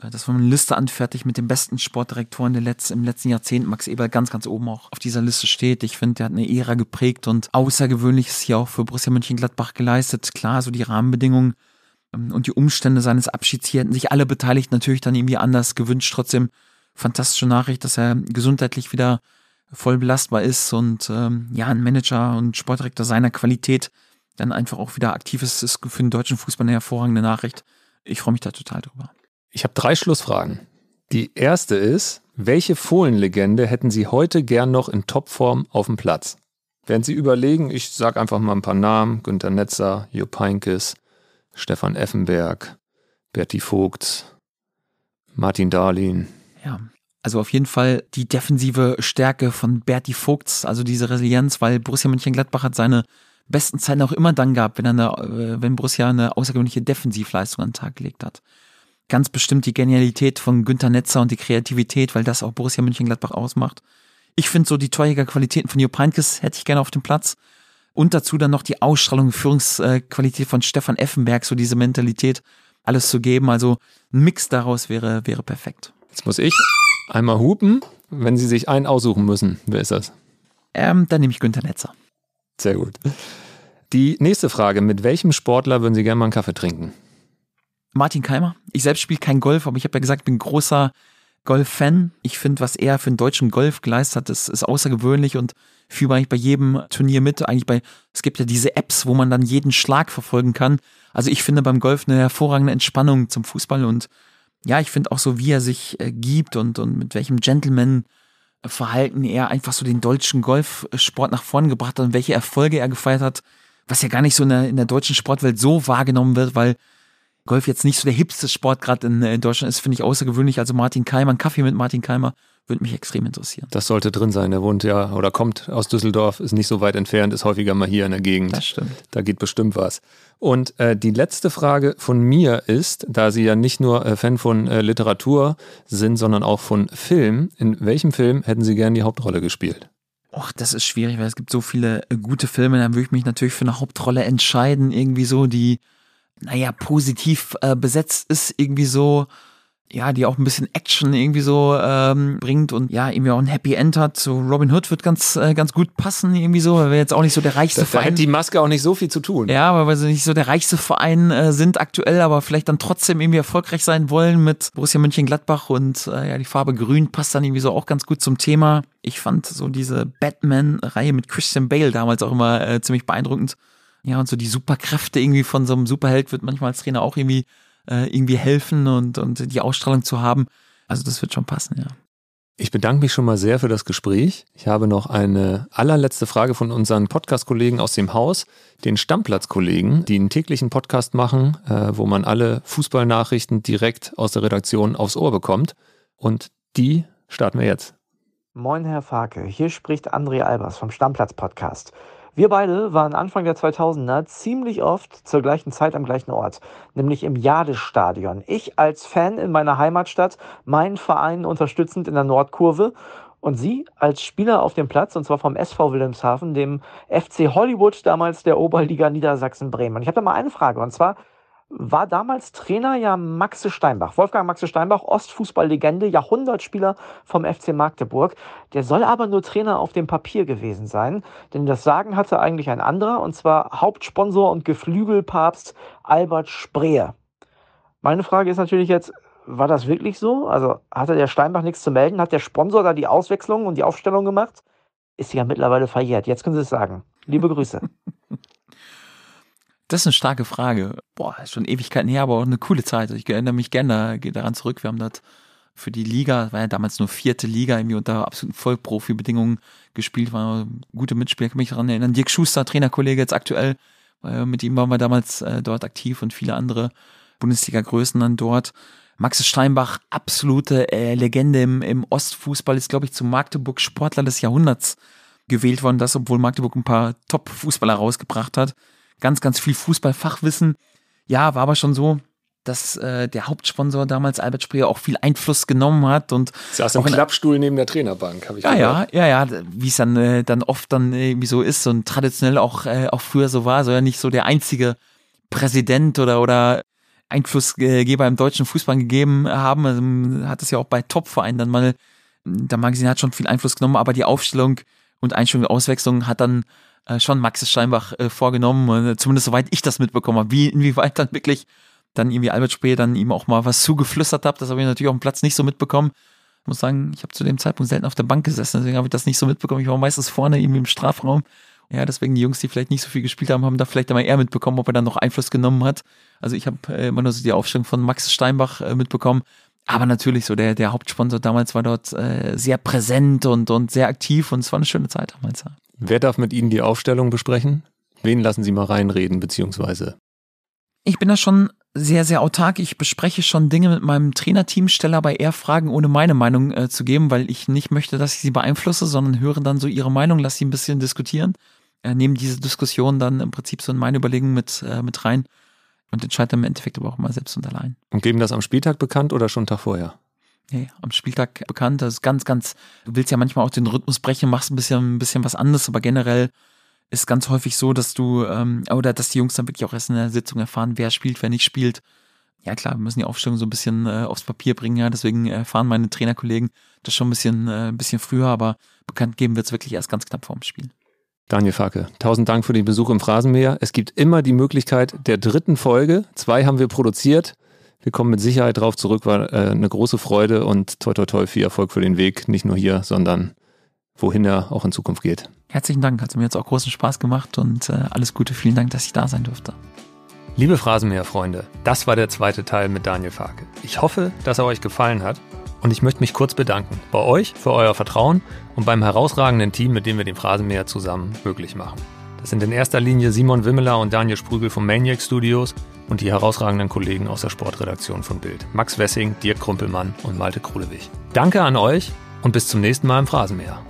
äh, dass man eine Liste anfertigt mit den besten Sportdirektoren der Letz-, im letzten Jahrzehnt, Max Eberl ganz, ganz oben auch auf dieser Liste steht. Ich finde, der hat eine Ära geprägt und Außergewöhnliches hier auch für Borussia Mönchengladbach geleistet. Klar, so die Rahmenbedingungen ähm, und die Umstände seines Abschieds hier hätten sich alle beteiligt natürlich dann irgendwie anders gewünscht. Trotzdem fantastische Nachricht, dass er gesundheitlich wieder voll belastbar ist und ähm, ja, ein Manager und Sportdirektor seiner Qualität dann einfach auch wieder aktiv ist, ist für den deutschen Fußball eine hervorragende Nachricht. Ich freue mich da total drüber. Ich habe drei Schlussfragen. Die erste ist, welche Fohlenlegende hätten Sie heute gern noch in Topform auf dem Platz? Während Sie überlegen, ich sage einfach mal ein paar Namen, Günter Netzer, Jupp Heynckes, Stefan Effenberg, Berti Vogt, Martin Dahlin. Ja, also auf jeden Fall die defensive Stärke von Berti Vogts, also diese Resilienz, weil Borussia Mönchengladbach hat seine besten Zeiten auch immer dann gehabt, wenn, eine, äh, wenn Borussia eine außergewöhnliche Defensivleistung an den Tag gelegt hat ganz bestimmt die Genialität von Günter Netzer und die Kreativität, weil das auch Borussia Mönchengladbach ausmacht. Ich finde so die Torjägerqualitäten von Jupp Heynckes hätte ich gerne auf dem Platz. Und dazu dann noch die Ausstrahlung Führungsqualität von Stefan Effenberg, so diese Mentalität, alles zu geben. Also ein Mix daraus wäre, wäre perfekt. Jetzt muss ich einmal hupen, wenn Sie sich einen aussuchen müssen. Wer ist das? Ähm, dann nehme ich Günter Netzer. Sehr gut. Die nächste Frage: Mit welchem Sportler würden Sie gerne mal einen Kaffee trinken? Martin Keimer. Ich selbst spiele kein Golf, aber ich habe ja gesagt, ich bin großer Golf-Fan. Ich finde, was er für den deutschen Golf geleistet hat, das ist außergewöhnlich und führe eigentlich bei jedem Turnier mit. Eigentlich bei, es gibt ja diese Apps, wo man dann jeden Schlag verfolgen kann. Also ich finde beim Golf eine hervorragende Entspannung zum Fußball und ja, ich finde auch so, wie er sich äh, gibt und, und mit welchem Gentleman-Verhalten er einfach so den deutschen Golfsport nach vorne gebracht hat und welche Erfolge er gefeiert hat, was ja gar nicht so in der, in der deutschen Sportwelt so wahrgenommen wird, weil Golf jetzt nicht so der hipste Sport gerade in, äh, in, Deutschland ist, finde ich außergewöhnlich. Also Martin Keimer, ein Kaffee mit Martin Keimer würde mich extrem interessieren. Das sollte drin sein. Er wohnt ja oder kommt aus Düsseldorf, ist nicht so weit entfernt, ist häufiger mal hier in der Gegend. Das stimmt. Da geht bestimmt was. Und äh, die letzte Frage von mir ist, da Sie ja nicht nur äh, Fan von äh, Literatur sind, sondern auch von Film, in welchem Film hätten Sie gerne die Hauptrolle gespielt? Och, das ist schwierig, weil es gibt so viele äh, gute Filme, dann würde ich mich natürlich für eine Hauptrolle entscheiden, irgendwie so, die naja, positiv äh, besetzt ist, irgendwie so, ja, die auch ein bisschen Action irgendwie so ähm, bringt und ja, irgendwie auch ein Happy End hat. So Robin Hood wird ganz, äh, ganz gut passen, irgendwie so, weil wir jetzt auch nicht so der reichste da, Verein. Da hat die Maske auch nicht so viel zu tun. Ja, weil sie nicht so der reichste Verein äh, sind aktuell, aber vielleicht dann trotzdem irgendwie erfolgreich sein wollen mit Borussia Mönchengladbach und äh, ja, die Farbe Grün passt dann irgendwie so auch ganz gut zum Thema. Ich fand so diese Batman-Reihe mit Christian Bale damals auch immer äh, ziemlich beeindruckend. Ja, und so die Superkräfte irgendwie von so einem Superheld wird manchmal als Trainer auch irgendwie, äh, irgendwie helfen und, und die Ausstrahlung zu haben. Also das wird schon passen, ja. Ich bedanke mich schon mal sehr für das Gespräch. Ich habe noch eine allerletzte Frage von unseren Podcast-Kollegen aus dem Haus, den Stammplatz-Kollegen, die einen täglichen Podcast machen, äh, wo man alle Fußballnachrichten direkt aus der Redaktion aufs Ohr bekommt. Und die starten wir jetzt. Moin, Herr Farke. Hier spricht André Albers vom Stammplatz-Podcast. Wir beide waren Anfang der 2000er ziemlich oft zur gleichen Zeit am gleichen Ort, nämlich im Jadestadion. Ich als Fan in meiner Heimatstadt, meinen Verein unterstützend in der Nordkurve und Sie als Spieler auf dem Platz, und zwar vom SV Wilhelmshaven, dem FC Hollywood, damals der Oberliga Niedersachsen-Bremen. Und ich habe da mal eine Frage, und zwar, war damals Trainer ja Maxe Steinbach. Wolfgang Maxe Steinbach, Ostfußballlegende, Jahrhundertspieler vom FC Magdeburg. Der soll aber nur Trainer auf dem Papier gewesen sein, denn das Sagen hatte eigentlich ein anderer, und zwar Hauptsponsor und Geflügelpapst Albert Spree. Meine Frage ist natürlich jetzt, war das wirklich so? Also hatte der Steinbach nichts zu melden? Hat der Sponsor da die Auswechslung und die Aufstellung gemacht? Ist ja mittlerweile verjährt. Jetzt können Sie es sagen. Liebe Grüße. Das ist eine starke Frage. Boah, ist schon Ewigkeiten her, aber auch eine coole Zeit. Ich erinnere mich gerne daran zurück. Wir haben dort für die Liga, war ja damals nur vierte Liga, irgendwie unter absoluten Vollprofi-Bedingungen gespielt, war gute Mitspieler, kann mich daran erinnern. Dirk Schuster, Trainerkollege jetzt aktuell, mit ihm waren wir damals äh, dort aktiv und viele andere Bundesliga-Größen dann dort. Max Steinbach, absolute äh, Legende im, im Ostfußball, ist, glaube ich, zum Magdeburg Sportler des Jahrhunderts gewählt worden, das, obwohl Magdeburg ein paar Top-Fußballer rausgebracht hat. Ganz, ganz viel Fußballfachwissen. Ja, war aber schon so, dass äh, der Hauptsponsor damals Albert Spreer auch viel Einfluss genommen hat und saß im Klappstuhl neben der Trainerbank, habe ich ja, gehört. Ja, ja, ja, wie es dann äh, dann oft dann irgendwie so ist und traditionell auch äh, auch früher so war, so ja nicht so der einzige Präsident oder oder Einflussgeber im deutschen Fußball gegeben haben. Also, hat es ja auch bei Topvereinen dann mal, der Magazin hat schon viel Einfluss genommen, aber die Aufstellung und Einstellung und Auswechslung hat dann äh, schon Max Steinbach äh, vorgenommen, äh, zumindest soweit ich das mitbekommen habe. Wie, inwieweit dann wirklich dann irgendwie Albert Spree dann ihm auch mal was zugeflüstert hat, das habe ich natürlich auf dem Platz nicht so mitbekommen. Ich muss sagen, ich habe zu dem Zeitpunkt selten auf der Bank gesessen, deswegen habe ich das nicht so mitbekommen. Ich war meistens vorne irgendwie im Strafraum. Ja, deswegen die Jungs, die vielleicht nicht so viel gespielt haben, haben da vielleicht einmal eher mitbekommen, ob er dann noch Einfluss genommen hat. Also ich habe äh, immer nur so die Aufstellung von Max Steinbach äh, mitbekommen. Aber natürlich so, der, der Hauptsponsor damals war dort äh, sehr präsent und, und sehr aktiv und es war eine schöne Zeit damals. Wer darf mit Ihnen die Aufstellung besprechen? Wen lassen Sie mal reinreden, beziehungsweise? Ich bin da schon sehr, sehr autark. Ich bespreche schon Dinge mit meinem Trainerteam, stelle aber eher Fragen, ohne meine Meinung äh, zu geben, weil ich nicht möchte, dass ich sie beeinflusse, sondern höre dann so ihre Meinung, lasse sie ein bisschen diskutieren, äh, nehme diese Diskussion dann im Prinzip so in meine Überlegungen mit, äh, mit rein und entscheide im Endeffekt aber auch mal selbst und allein. Und geben das am Spieltag bekannt oder schon Tag vorher? Nee, am Spieltag bekannt. Das ist ganz, ganz, du willst ja manchmal auch den Rhythmus brechen, machst ein bisschen, ein bisschen was anderes, aber generell ist ganz häufig so, dass du, ähm, oder dass die Jungs dann wirklich auch erst in der Sitzung erfahren, wer spielt, wer nicht spielt. Ja klar, wir müssen die Aufstellung so ein bisschen äh, aufs Papier bringen, ja, deswegen erfahren meine Trainerkollegen das schon ein bisschen, äh, ein bisschen früher, aber bekannt geben wird es wirklich erst ganz knapp vor dem Spiel. Daniel Facke, tausend Dank für den Besuch im Phrasenmäher. Es gibt immer die Möglichkeit der dritten Folge. Zwei haben wir produziert. Wir kommen mit Sicherheit drauf zurück, war äh, eine große Freude und toi toi toi viel Erfolg für den Weg, nicht nur hier, sondern wohin er auch in Zukunft geht. Herzlichen Dank, hat mir jetzt auch großen Spaß gemacht und äh, alles Gute. Vielen Dank, dass ich da sein durfte. Liebe Phrasenmäher-Freunde, das war der zweite Teil mit Daniel Farke. Ich hoffe, dass er euch gefallen hat und ich möchte mich kurz bedanken bei euch für euer Vertrauen und beim herausragenden Team, mit dem wir den Phrasenmäher zusammen möglich machen. Das sind in erster Linie Simon Wimmeler und Daniel Sprügel vom Maniac Studios und die herausragenden Kollegen aus der Sportredaktion von Bild. Max Wessing, Dirk Krumpelmann und Malte Krulewig. Danke an euch und bis zum nächsten Mal im Phrasenmäher.